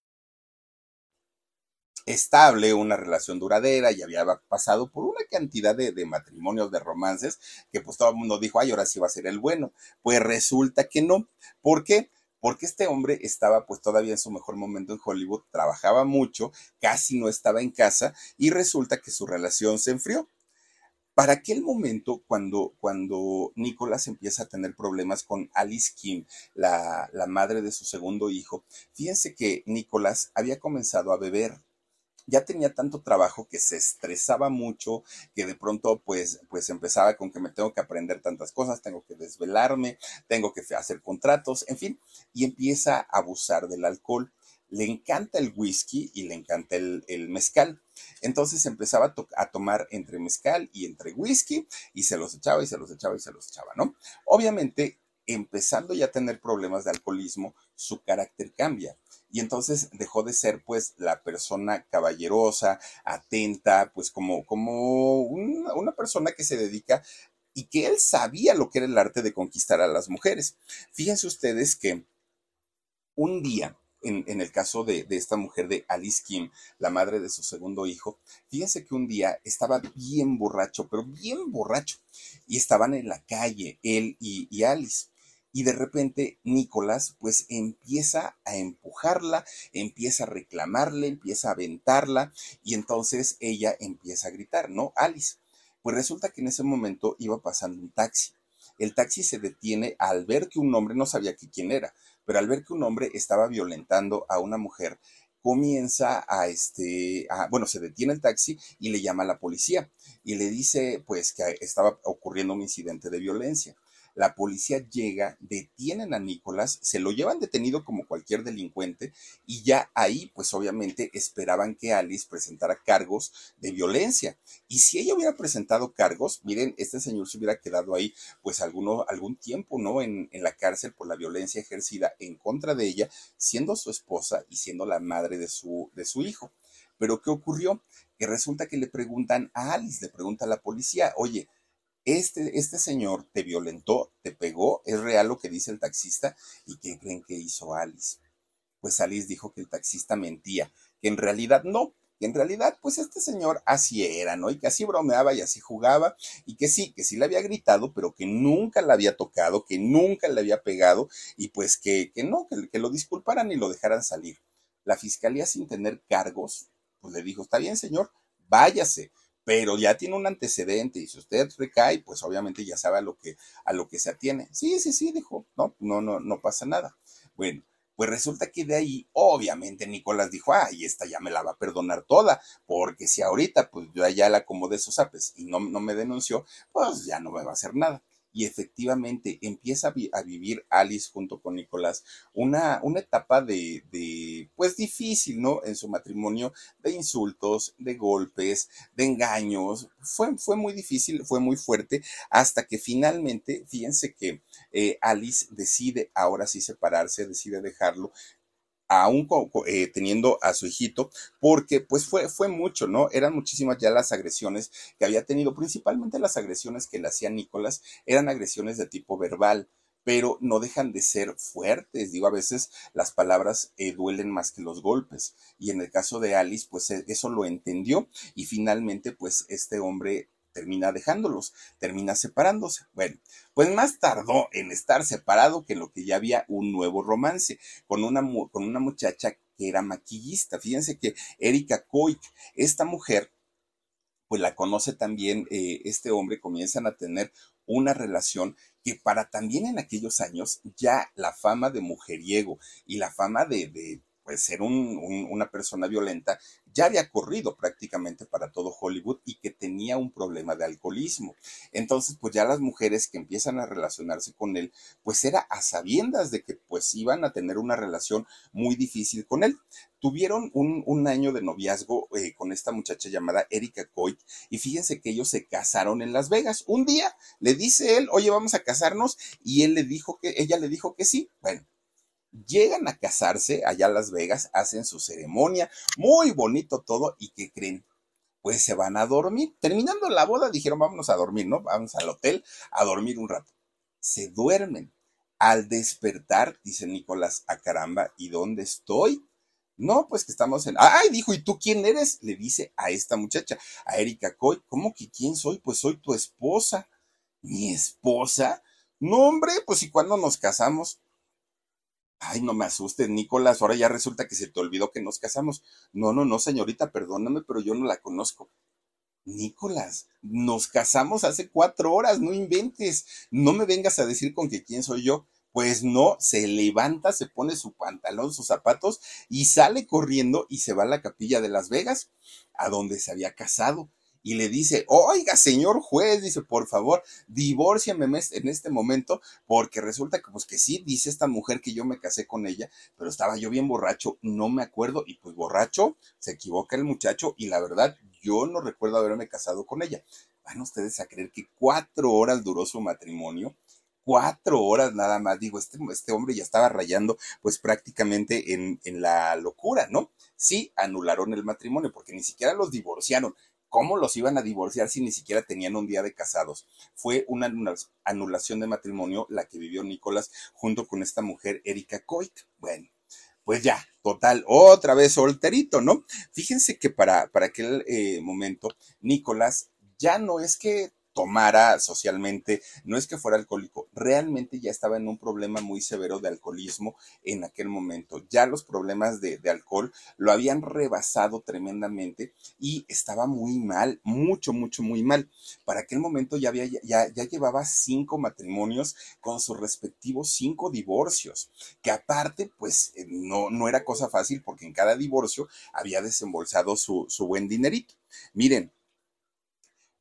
Estable, una relación duradera, y había pasado por una cantidad de, matrimonios, de romances, que pues todo el mundo dijo, ay, ahora sí va a ser el bueno. Pues resulta que no. ¿Por qué? Porque este hombre estaba pues todavía en su mejor momento en Hollywood, trabajaba mucho, casi no estaba en casa, y resulta que su relación se enfrió. Para aquel momento, cuando, cuando Nicolás empieza a tener problemas con Alice Kim, la, la madre de su segundo hijo, fíjense que Nicolás había comenzado a beber ya tenía tanto trabajo que se estresaba mucho, que de pronto pues, pues empezaba con que me tengo que aprender tantas cosas, tengo que desvelarme, tengo que hacer contratos, en fin, y empieza a abusar del alcohol. Le encanta el whisky y le encanta el, mezcal. Entonces empezaba a, a, tomar entre mezcal y entre whisky y se los echaba y se los echaba y se los echaba, ¿no? Obviamente, empezando ya a tener problemas de alcoholismo, su carácter cambia y entonces dejó de ser pues la persona caballerosa, atenta, pues como, como una, persona que se dedica y que él sabía lo que era el arte de conquistar a las mujeres. Fíjense ustedes que un día en, el caso de, de, esta mujer de Alice Kim, la madre de su segundo hijo, fíjense que un día estaba bien borracho, pero bien borracho, y estaban en la calle, él y Alice. Y de repente Nicolás pues empieza a empujarla, empieza a reclamarle, empieza a aventarla y entonces ella empieza a gritar, ¿no? Alice. Pues resulta que en ese momento iba pasando un taxi. El taxi se detiene al ver que un hombre, no sabía quién era, pero al ver que un hombre estaba violentando a una mujer, comienza a este, bueno, se detiene el taxi y le llama a la policía y le dice pues que estaba ocurriendo un incidente de violencia. La policía llega, detienen a Nicolás, se lo llevan detenido como cualquier delincuente y ya ahí, pues obviamente esperaban que Alice presentara cargos de violencia. Y si ella hubiera presentado cargos, miren, este señor se hubiera quedado ahí pues alguno, algún tiempo, ¿no? En, la cárcel por la violencia ejercida en contra de ella, siendo su esposa y siendo la madre de su, de su hijo. Pero ¿qué ocurrió? Que resulta que le preguntan a Alice, le pregunta a la policía, oye, este, este señor te violentó, te pegó, es real lo que dice el taxista, ¿y qué creen que hizo Alice? Pues Alice dijo que el taxista mentía, que en realidad no, que en realidad, pues este señor así era, ¿no? Y que así bromeaba y así jugaba, y que sí, que sí le había gritado, pero que nunca la había tocado, que nunca le había pegado, y pues que, que no, que, que lo disculparan y lo dejaran salir. La fiscalía, sin tener cargos, pues le dijo, está bien, señor, váyase, pero ya tiene un antecedente y si usted recae, pues obviamente ya sabe a lo que, a lo que se atiene. Sí, sí, sí, dijo, no, no, no, no pasa nada. Bueno, pues resulta que de ahí, obviamente, Nicolás dijo, ay, esta ya me la va a perdonar toda, porque si ahorita, pues yo ya la acomodé sus apes y no, no me denunció, pues ya no me va a hacer nada y efectivamente empieza a, vivir Alice junto con Nicolás una, una etapa de, de, pues difícil, ¿no? En su matrimonio, de insultos, de golpes, de engaños. Fue, fue muy difícil, fue muy fuerte, hasta que finalmente, fíjense que eh, Alice decide ahora sí separarse, decide dejarlo, aún eh, teniendo a su hijito, porque pues fue, fue mucho, ¿no? Eran muchísimas ya las agresiones que había tenido, principalmente las agresiones que le hacía Nicolás, eran agresiones de tipo verbal pero no dejan de ser fuertes. Digo, a veces las palabras eh, duelen más que los golpes. Y en el caso de Alice, pues e, eso lo entendió y finalmente, pues este hombre termina dejándolos, termina separándose. Bueno, pues más tardó en estar separado que lo que ya había un nuevo romance con una, con una muchacha que era maquillista. Fíjense que Erika Koik, esta mujer, pues la conoce también eh, este hombre, comienzan a tener una relación que para también en aquellos años ya la fama de mujeriego y la fama de, de pues, ser una persona violenta ya había corrido prácticamente para todo Hollywood y que tenía un problema de alcoholismo. Entonces, pues ya las mujeres que empiezan a relacionarse con él, pues era a sabiendas de que pues iban a tener una relación muy difícil con él. Tuvieron un, año de noviazgo eh, con esta muchacha llamada Erika Coit y fíjense que ellos se casaron en Las Vegas. Un día le dice él, oye, vamos a casarnos y él le dijo que, ella le dijo que sí. Bueno, Llegan a casarse allá a Las Vegas, hacen su ceremonia, muy bonito todo, y ¿qué creen? Pues se van a dormir. Terminando la boda, dijeron, vámonos a dormir, ¿no? Vamos al hotel a dormir un rato. Se duermen. Al despertar, dice Nicolás, a ah, caramba, ¿y dónde estoy? No, pues que estamos en. Ay, dijo, ¿y tú quién eres? Le dice a esta muchacha, a Erika Coy. ¿Cómo que quién soy? Pues soy tu esposa. ¿Mi esposa? No, hombre, pues ¿y cuándo nos casamos? Ay, no me asustes, Nicolás, ahora ya resulta que se te olvidó que nos casamos. No, no, no, señorita, perdóname, pero yo no la conozco. Nicolás, nos casamos hace cuatro horas, no inventes. No me vengas a decir con que quién soy yo. Pues no, se levanta, se pone su pantalón, sus zapatos y sale corriendo y se va a la capilla de Las Vegas, a donde se había casado y le dice, oiga, señor juez, dice, por favor, divórciame en este momento, porque resulta que, pues que sí, dice esta mujer que yo me casé con ella, pero estaba yo bien borracho, no me acuerdo, y pues borracho, se equivoca el muchacho, y la verdad, yo no recuerdo haberme casado con ella. Van ustedes a creer que cuatro horas duró su matrimonio, cuatro horas nada más. Digo, este, este hombre ya estaba rayando pues prácticamente en, en, la locura, ¿no? Sí, anularon el matrimonio porque ni siquiera los divorciaron. ¿Cómo los iban a divorciar si ni siquiera tenían un día de casados? Fue una anulación de matrimonio la que vivió Nicolás junto con esta mujer, Erika Coit. Bueno, pues ya, total, otra vez solterito, ¿no? Fíjense que para, para aquel eh, momento, Nicolás ya no es que tomara socialmente, no es que fuera alcohólico, realmente ya estaba en un problema muy severo de alcoholismo en aquel momento. Ya los problemas de, alcohol lo habían rebasado tremendamente y estaba muy mal, mucho, mucho, muy mal. Para aquel momento ya, había, ya, ya llevaba cinco matrimonios con sus respectivos cinco divorcios, que aparte, pues eh, no, no era cosa fácil porque en cada divorcio había desembolsado su, su buen dinerito. Miren,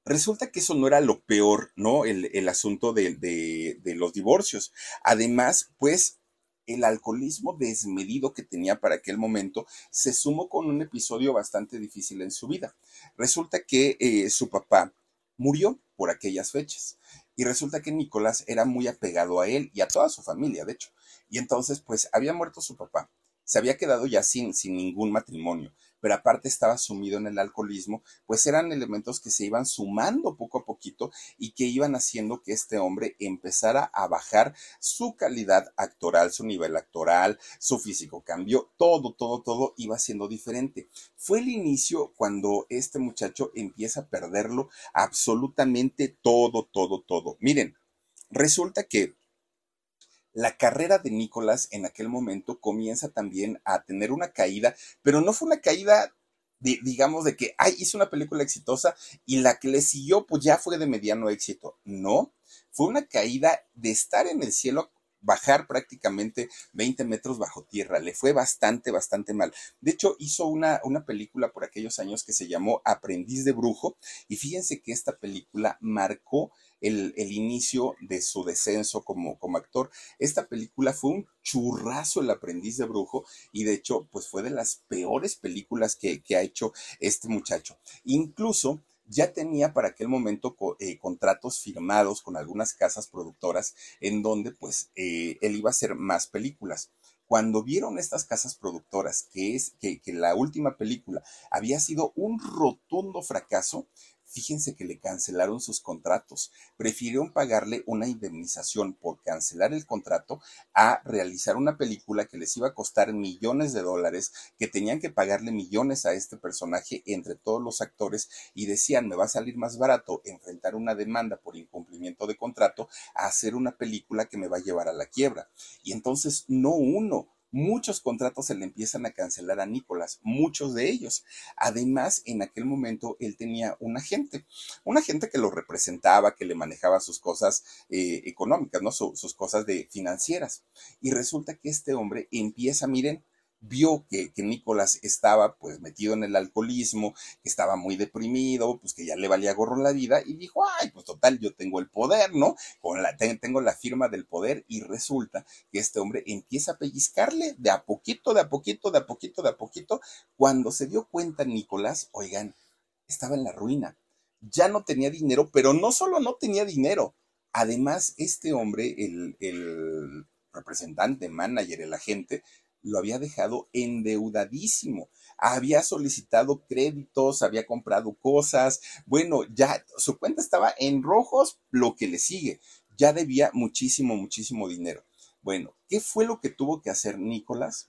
Resulta que eso no era lo peor, ¿no? El, asunto de, los divorcios. Además, pues el alcoholismo desmedido que tenía para aquel momento se sumó con un episodio bastante difícil en su vida. Resulta que eh, su papá murió por aquellas fechas. Y resulta que Nicolás era muy apegado a él y a toda su familia, de hecho. Y entonces, pues, había muerto su papá. Se había quedado ya sin, sin ningún matrimonio pero aparte estaba sumido en el alcoholismo, pues eran elementos que se iban sumando poco a poquito y que iban haciendo que este hombre empezara a bajar su calidad actoral, su nivel actoral, su físico cambió, todo, todo, todo iba siendo diferente. Fue el inicio cuando este muchacho empieza a perderlo absolutamente todo, todo, todo. Miren, resulta que la carrera de Nicolás en aquel momento comienza también a tener una caída, pero no fue una caída digamos, de que, ay, hizo una película exitosa y la que le siguió, pues ya fue de mediano éxito. No, fue una caída de estar en el cielo bajar prácticamente 20 metros bajo tierra. Le fue bastante, bastante mal. De hecho, hizo una, una película por aquellos años que se llamó Aprendiz de Brujo y fíjense que esta película marcó el, inicio de su descenso como, actor. Esta película fue un churrazo el aprendiz de brujo y de hecho pues fue de las peores películas que, ha hecho este muchacho. Incluso ya tenía para aquel momento eh, contratos firmados con algunas casas productoras en donde pues eh, él iba a hacer más películas. Cuando vieron estas casas productoras que es que la última película había sido un rotundo fracaso, Fíjense que le cancelaron sus contratos. Prefirieron pagarle una indemnización por cancelar el contrato a realizar una película que les iba a costar millones de dólares, que tenían que pagarle millones a este personaje entre todos los actores y decían, me va a salir más barato enfrentar una demanda por incumplimiento de contrato a hacer una película que me va a llevar a la quiebra. Y entonces no uno, muchos contratos se le empiezan a cancelar a Nicolás, muchos de ellos. Además, en aquel momento él tenía un agente, un agente que lo representaba, que le manejaba sus cosas eh, económicas, ¿no? sus cosas de financieras. Y resulta que este hombre empieza, miren, vio que, que, Nicolás estaba pues metido en el alcoholismo, que estaba muy deprimido, pues que ya le valía gorro la vida y dijo, ay, pues total, yo tengo el poder, ¿no? Con la, tengo la firma del poder y resulta que este hombre empieza a pellizcarle de a poquito, de a poquito, de a poquito, de a poquito. Cuando se dio cuenta Nicolás, oigan, estaba en la ruina. Ya no tenía dinero, pero no solo no tenía dinero, además este hombre, el, el representante, manager, el agente, lo había dejado endeudadísimo. Había solicitado créditos, había comprado cosas. Bueno, ya su cuenta estaba en rojos, lo que le sigue. Ya debía muchísimo, muchísimo dinero. Bueno, ¿qué fue lo que tuvo que hacer Nicolás?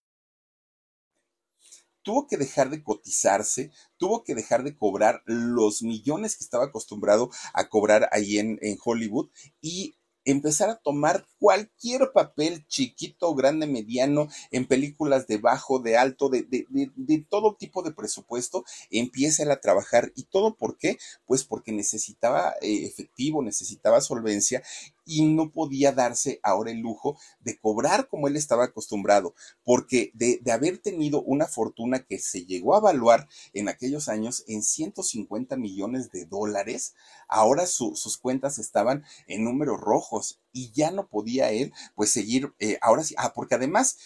Tuvo que dejar de cotizarse, tuvo que dejar de cobrar los millones que estaba acostumbrado a cobrar ahí en, Hollywood y empezar a tomar cualquier papel chiquito, grande, mediano, en películas de bajo, de alto, de, de, de, todo tipo de presupuesto, empieza a trabajar. ¿Y todo por qué? Pues porque necesitaba eh, efectivo, necesitaba solvencia y no podía darse ahora el lujo de cobrar como él estaba acostumbrado, porque de, de, haber tenido una fortuna que se llegó a evaluar en aquellos años en 150 millones de dólares, ahora sus cuentas estaban en números rojos y ya no podía él pues seguir, eh, ahora sí, ah, porque además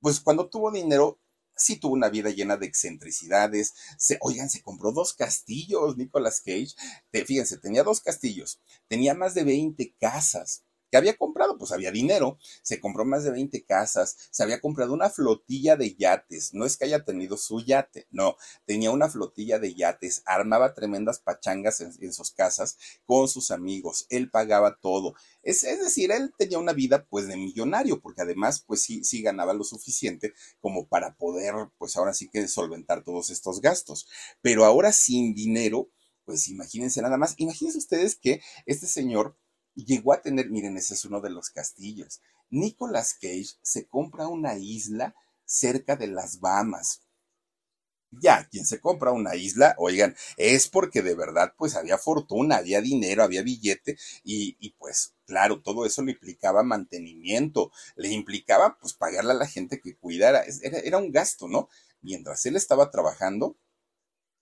pues cuando tuvo dinero, sí tuvo una vida llena de excentricidades. Se, oigan, se compró dos castillos, Nicolas Cage. fíjense, tenía dos castillos, tenía más de 20 casas que había comprado, pues había dinero, se compró más de 20 casas, se había comprado una flotilla de yates, no es que haya tenido su yate, no, tenía una flotilla de yates, armaba tremendas pachangas en, sus casas con sus amigos, él pagaba todo, es, es, decir, él tenía una vida pues de millonario, porque además pues sí, sí ganaba lo suficiente como para poder pues ahora sí que solventar todos estos gastos, pero ahora sin dinero, pues imagínense nada más, imagínense ustedes que este señor llegó a tener, miren, ese es uno de los castillos. Nicolas Cage se compra una isla cerca de las Bahamas. Ya, quien se compra una isla, oigan, es porque de verdad pues había fortuna, había dinero, había billete y, y pues claro, todo eso le implicaba mantenimiento, le implicaba pues pagarle a la gente que cuidara, era, era un gasto, ¿no? Mientras él estaba trabajando,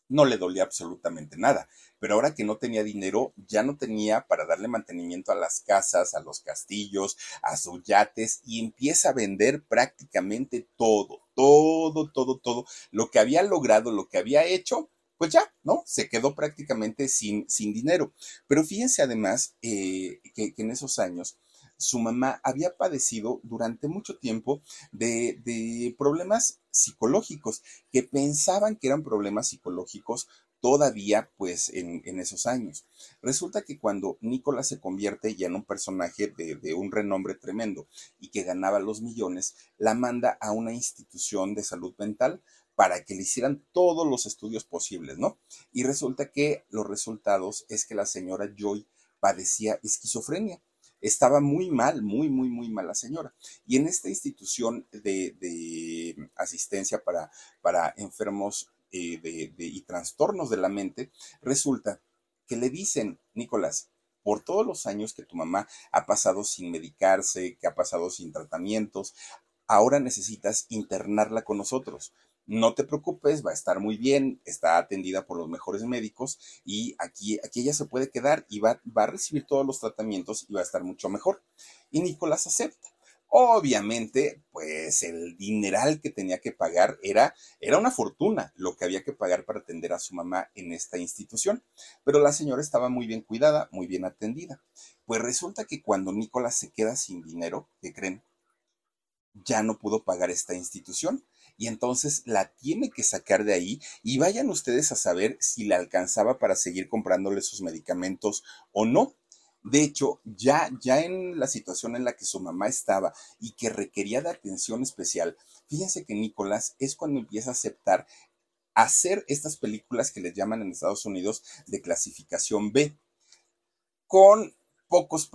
no le dolía absolutamente nada. Pero ahora que no tenía dinero, ya no tenía para darle mantenimiento a las casas, a los castillos, a sus yates y empieza a vender prácticamente todo, todo, todo, todo. Lo que había logrado, lo que había hecho, pues ya, ¿no? Se quedó prácticamente sin, sin dinero. Pero fíjense además eh, que, que en esos años su mamá había padecido durante mucho tiempo de, problemas psicológicos, que pensaban que eran problemas psicológicos todavía pues en, esos años. Resulta que cuando Nicolás se convierte ya en un personaje de, de, un renombre tremendo y que ganaba los millones, la manda a una institución de salud mental para que le hicieran todos los estudios posibles, ¿no? Y resulta que los resultados es que la señora Joy padecía esquizofrenia estaba muy mal, muy, muy, muy mal la señora. Y en esta institución de, asistencia para, para enfermos eh, de, y trastornos de la mente, resulta que le dicen, Nicolás, por todos los años que tu mamá ha pasado sin medicarse, que ha pasado sin tratamientos, ahora necesitas internarla con nosotros no te preocupes, va a estar muy bien, está atendida por los mejores médicos y aquí, aquí ella se puede quedar y va, va a recibir todos los tratamientos y va a estar mucho mejor. Y Nicolás acepta. Obviamente, pues el dineral que tenía que pagar era, era una fortuna lo que había que pagar para atender a su mamá en esta institución. Pero la señora estaba muy bien cuidada, muy bien atendida. Pues resulta que cuando Nicolás se queda sin dinero, ¿qué creen? Ya no pudo pagar esta institución y entonces la tiene que sacar de ahí y vayan ustedes a saber si le alcanzaba para seguir comprándole sus medicamentos o no. De hecho, ya, ya en la situación en la que su mamá estaba y que requería de atención especial, fíjense que Nicolás es cuando empieza a aceptar hacer estas películas que les llaman en Estados Unidos de clasificación B, con pocos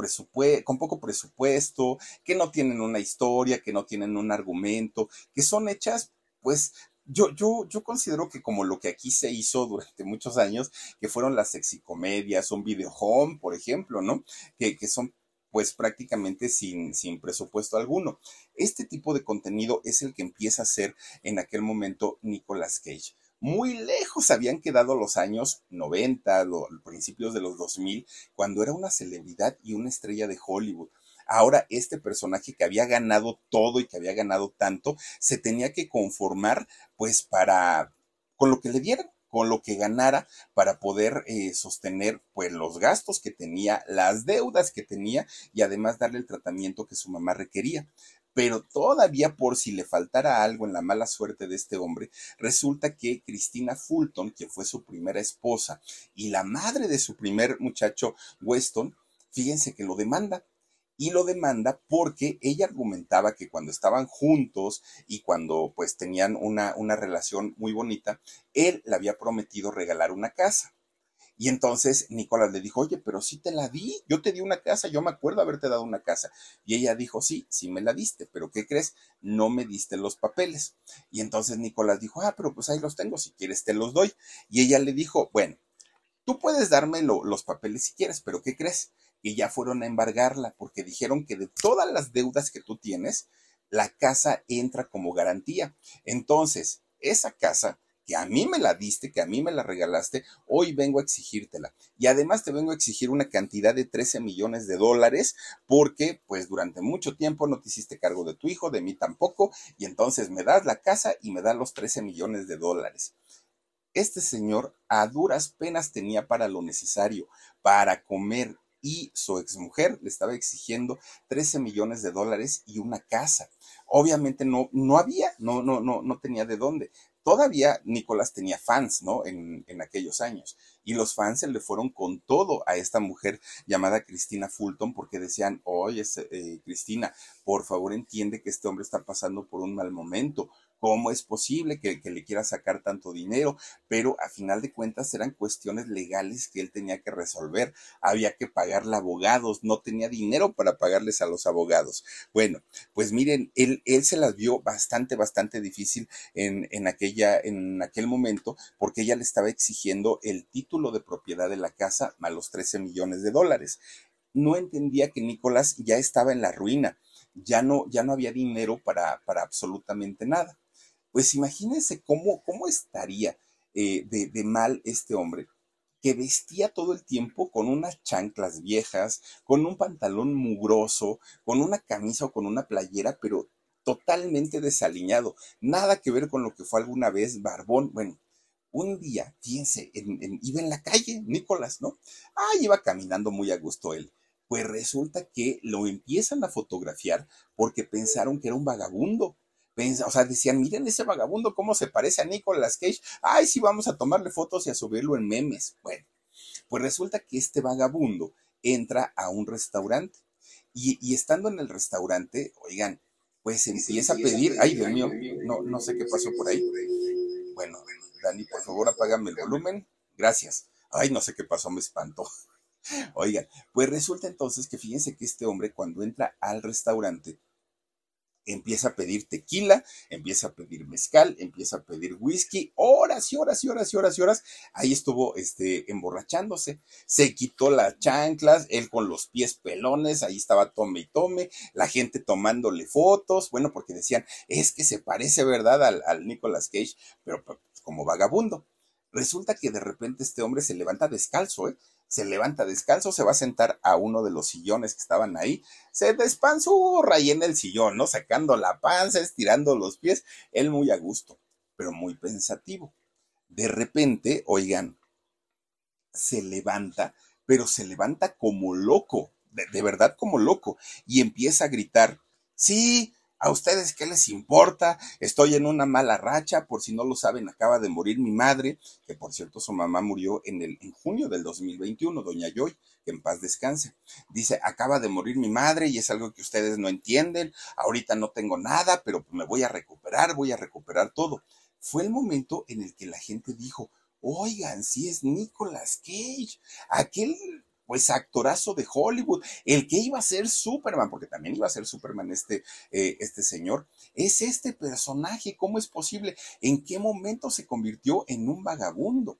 con poco presupuesto, que no tienen una historia, que no tienen un argumento, que son hechas, pues, yo, yo, yo considero que como lo que aquí se hizo durante muchos años, que fueron las sexicomedias, un video home, por ejemplo, ¿no? Que, que son pues prácticamente sin, sin presupuesto alguno. Este tipo de contenido es el que empieza a hacer en aquel momento Nicolas Cage muy lejos habían quedado los años 90, los principios de los 2000, cuando era una celebridad y una estrella de Hollywood. Ahora este personaje que había ganado todo y que había ganado tanto, se tenía que conformar pues para, con lo que le dieran con lo que ganara para poder eh, sostener pues los gastos que tenía, las deudas que tenía y además darle el tratamiento que su mamá requería pero todavía por si le faltara algo en la mala suerte de este hombre, resulta que Cristina Fulton, que fue su primera esposa y la madre de su primer muchacho Weston, fíjense que lo demanda. Y lo demanda porque ella argumentaba que cuando estaban juntos y cuando pues tenían una, una relación muy bonita, él le había prometido regalar una casa. Y entonces Nicolás le dijo, oye, pero sí te la di, yo te di una casa, yo me acuerdo haberte dado una casa. Y ella dijo, sí, sí me la diste, pero ¿qué crees? No me diste los papeles. Y entonces Nicolás dijo, ah, pero pues ahí los tengo, si quieres te los doy. Y ella le dijo, bueno, tú puedes darme los papeles si quieres, pero ¿qué crees? Que ya fueron a embargarla porque dijeron que de todas las deudas que tú tienes, la casa entra como garantía. Entonces, esa casa que a mí me la diste, que a mí me la regalaste, hoy vengo a exigírtela. Y además te vengo a exigir una cantidad de 13 millones de dólares porque pues durante mucho tiempo no te hiciste cargo de tu hijo, de mí tampoco, y entonces me das la casa y me das los 13 millones de dólares. Este señor a duras penas tenía para lo necesario, para comer, y su exmujer le estaba exigiendo 13 millones de dólares y una casa. Obviamente no, no había, no, no, no, no tenía de dónde todavía Nicolás tenía fans, ¿no? En, en, aquellos años. Y los fans se le fueron con todo a esta mujer llamada Cristina Fulton porque decían, oye, eh, Cristina, por favor entiende que este hombre está pasando por un mal momento cómo es posible que, le quiera sacar tanto dinero, pero a final de cuentas eran cuestiones legales que él tenía que resolver. Había que pagarle abogados, no tenía dinero para pagarles a los abogados. Bueno, pues miren, él, se las vio bastante, bastante difícil en, en, aquella, en aquel momento, porque ella le estaba exigiendo el título de propiedad de la casa más los 13 millones de dólares. No entendía que Nicolás ya estaba en la ruina, ya no, ya no había dinero para, para absolutamente nada. Pues imagínense cómo, cómo estaría eh, de, de mal este hombre que vestía todo el tiempo con unas chanclas viejas, con un pantalón mugroso, con una camisa o con una playera, pero totalmente desaliñado. Nada que ver con lo que fue alguna vez Barbón. Bueno, un día, fíjense, iba en la calle, Nicolás, ¿no? Ah, iba caminando muy a gusto él. Pues resulta que lo empiezan a fotografiar porque pensaron que era un vagabundo o sea, decían, miren ese vagabundo, cómo se parece a Nicolas Cage. Ay, sí, vamos a tomarle fotos y a subirlo en memes. Bueno, pues resulta que este vagabundo entra a un restaurante y, estando en el restaurante, oigan, pues empieza a pedir, ay Dios mío, no, no sé qué pasó por ahí. Bueno, Dani, por favor, apágame el volumen. Gracias. Ay, no sé qué pasó, me espantó. Oigan, pues resulta entonces que fíjense que este hombre cuando entra al restaurante, empieza a pedir tequila, empieza a pedir mezcal, empieza a pedir whisky, horas y horas y horas y horas y horas. Ahí estuvo este, emborrachándose. Se quitó las chanclas, él con los pies pelones, ahí estaba tome y tome, la gente tomándole fotos, bueno, porque decían, es que se parece, ¿verdad?, al, al Nicolas Cage, pero pues, como vagabundo. Resulta que de repente este hombre se levanta descalzo, ¿eh? Se levanta descalzo, se va a sentar a uno de los sillones que estaban ahí, se despanzurra y en el sillón, ¿no? Sacando la panza, estirando los pies, él muy a gusto, pero muy pensativo. De repente, oigan, se levanta, pero se levanta como loco, de, de verdad como loco, y empieza a gritar, sí, ¿A ustedes qué les importa? Estoy en una mala racha, por si no lo saben, acaba de morir mi madre, que por cierto su mamá murió en, el, en junio del 2021, doña Joy, que en paz descanse. Dice, acaba de morir mi madre y es algo que ustedes no entienden, ahorita no tengo nada, pero me voy a recuperar, voy a recuperar todo. Fue el momento en el que la gente dijo, oigan, si es Nicolas Cage, aquel pues actorazo de Hollywood, el que iba a ser Superman, porque también iba a ser Superman este, eh, este señor, es este personaje, ¿cómo es posible? ¿En qué momento se convirtió en un vagabundo?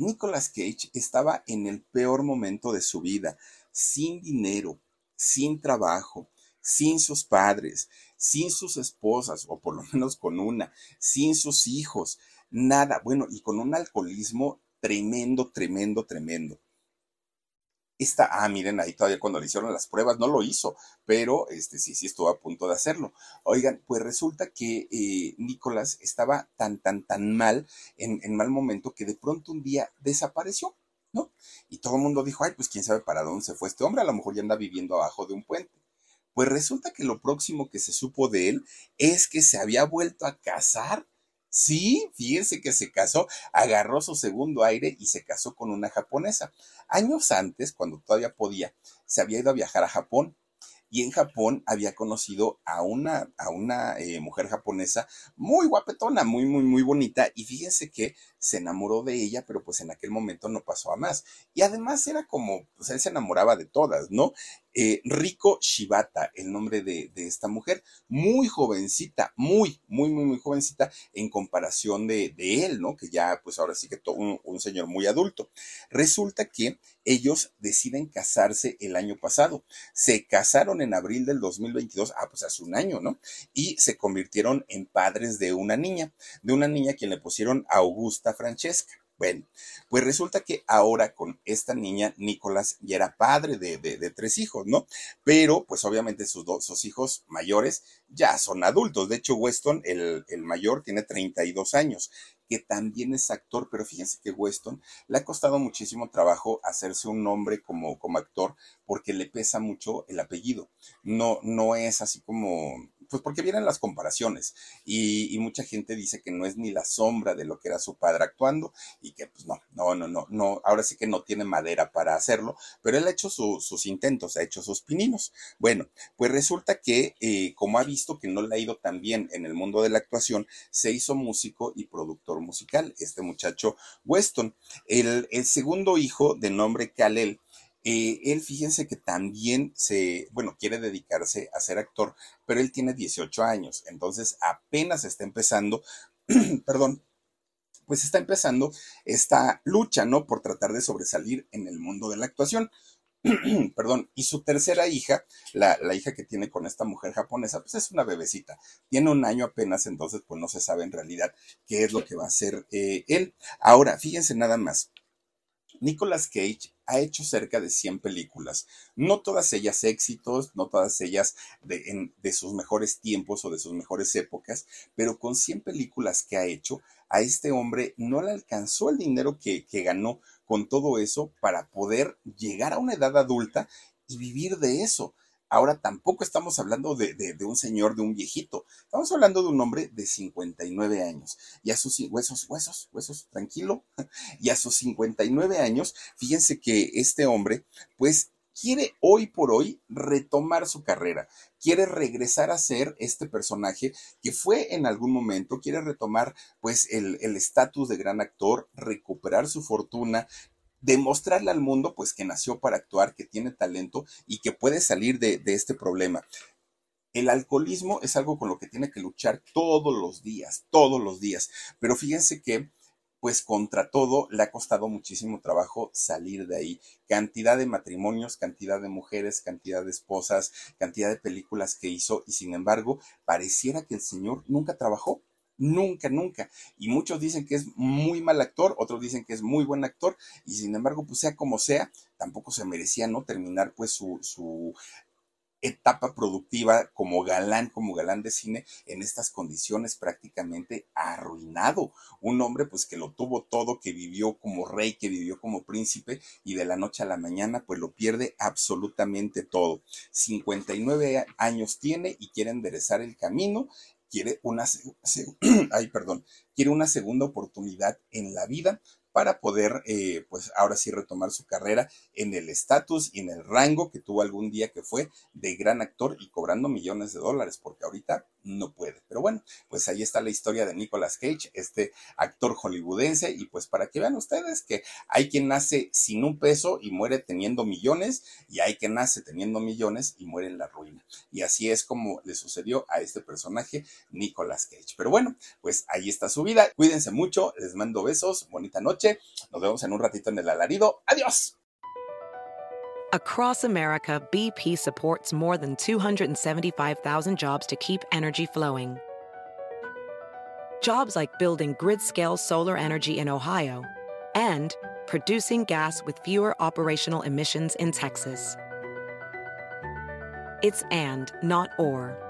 Nicolas Cage estaba en el peor momento de su vida, sin dinero, sin trabajo, sin sus padres, sin sus esposas, o por lo menos con una, sin sus hijos, nada, bueno, y con un alcoholismo tremendo, tremendo, tremendo ah, miren, ahí todavía cuando le hicieron las pruebas no lo hizo, pero este sí, sí estuvo a punto de hacerlo. Oigan, pues resulta que eh, Nicolás estaba tan, tan, tan mal, en, en mal momento, que de pronto un día desapareció, ¿no? Y todo el mundo dijo, ay, pues quién sabe para dónde se fue este hombre, a lo mejor ya anda viviendo abajo de un puente. Pues resulta que lo próximo que se supo de él es que se había vuelto a casar Sí, fíjense que se casó, agarró su segundo aire y se casó con una japonesa. Años antes, cuando todavía podía, se había ido a viajar a Japón y en Japón había conocido a una, a una eh, mujer japonesa muy guapetona, muy, muy, muy bonita y fíjense que se enamoró de ella, pero pues en aquel momento no pasó a más. Y además era como, pues él se enamoraba de todas, ¿no? Eh, Riko Shibata, el nombre de, esta mujer, muy jovencita, muy, muy, muy, muy jovencita en comparación de, él, ¿no? Que ya, pues ahora sí que todo un, señor muy adulto. Resulta que ellos deciden casarse el año pasado. Se casaron en abril del 2022, ah, pues hace un año, ¿no? Y se convirtieron en padres de una niña, de una niña quien le pusieron Augusta Francesca. Bueno, pues resulta que ahora con esta niña, Nicolás ya era padre de, tres hijos, ¿no? Pero pues obviamente sus dos sus hijos mayores ya son adultos. De hecho, Weston, el, el mayor, tiene 32 años que también es actor, pero fíjense que Weston le ha costado muchísimo trabajo hacerse un nombre como, como actor porque le pesa mucho el apellido. No, no es así como, pues porque vienen las comparaciones y, mucha gente dice que no es ni la sombra de lo que era su padre actuando y que pues no, no, no, no, no, ahora sí que no tiene madera para hacerlo, pero él ha hecho sus intentos, ha hecho sus pininos. Bueno, pues resulta que eh, como ha visto que no le ha ido tan bien en el mundo de la actuación, se hizo músico y productor musical, este muchacho Weston. El, segundo hijo, de nombre Kalel, eh, él fíjense que también se, bueno, quiere dedicarse a ser actor, pero él tiene 18 años, entonces apenas está empezando, perdón, pues está empezando esta lucha, ¿no? Por tratar de sobresalir en el mundo de la actuación. perdón, y su tercera hija, la, hija que tiene con esta mujer japonesa, pues es una bebecita, tiene un año apenas, entonces pues no se sabe en realidad qué es lo que va a hacer eh, él. Ahora, fíjense nada más, Nicolas Cage ha hecho cerca de 100 películas, no todas ellas éxitos, no todas ellas de, sus mejores tiempos o de sus mejores épocas, pero con 100 películas que ha hecho, a este hombre no le alcanzó el dinero que, que ganó con todo eso para poder llegar a una edad adulta y vivir de eso. Ahora tampoco estamos hablando de, un señor, de un viejito. Estamos hablando de un hombre de 59 años. Y a sus huesos, huesos, huesos, tranquilo. Y a sus 59 años, fíjense que este hombre, pues quiere hoy por hoy retomar su carrera, quiere regresar a ser este personaje que fue en algún momento, quiere retomar pues el estatus de gran actor, recuperar su fortuna, demostrarle al mundo pues que nació para actuar, que tiene talento y que puede salir de, de este problema. El alcoholismo es algo con lo que tiene que luchar todos los días, todos los días. Pero fíjense que pues contra todo le ha costado muchísimo trabajo salir de ahí. Cantidad de matrimonios, cantidad de mujeres, cantidad de esposas, cantidad de películas que hizo y sin embargo pareciera que el señor nunca trabajó. Nunca, nunca. Y muchos dicen que es muy mal actor, otros dicen que es muy buen actor, y sin embargo, pues sea como sea, tampoco se merecía, ¿no? Terminar pues su, su etapa productiva como galán, como galán de cine, en estas condiciones prácticamente arruinado. Un hombre pues que lo tuvo todo, que vivió como rey, que vivió como príncipe y de la noche a la mañana pues lo pierde absolutamente todo. 59 años tiene y quiere enderezar el camino quiere una, ay, perdón, quiere una segunda oportunidad en la vida para poder, eh, pues ahora sí retomar su carrera en el estatus y en el rango que tuvo algún día que fue de gran actor y cobrando millones de dólares, porque ahorita no puede. Pero bueno, pues ahí está la historia de Nicolas Cage, este actor hollywoodense, y pues para que vean ustedes que hay quien nace sin un peso y muere teniendo millones, y hay quien nace teniendo millones y muere en la ruina. Y así es como le sucedió a este personaje, Nicolas Cage. Pero bueno, pues ahí está su vida. Cuídense mucho, les mando besos, bonita noche, nos vemos en un ratito en el alarido. Adiós. Across America, BP supports more than 275,000 jobs to keep energy flowing. Jobs like building grid scale solar energy in Ohio and producing gas with fewer operational emissions in Texas. It's and, not or.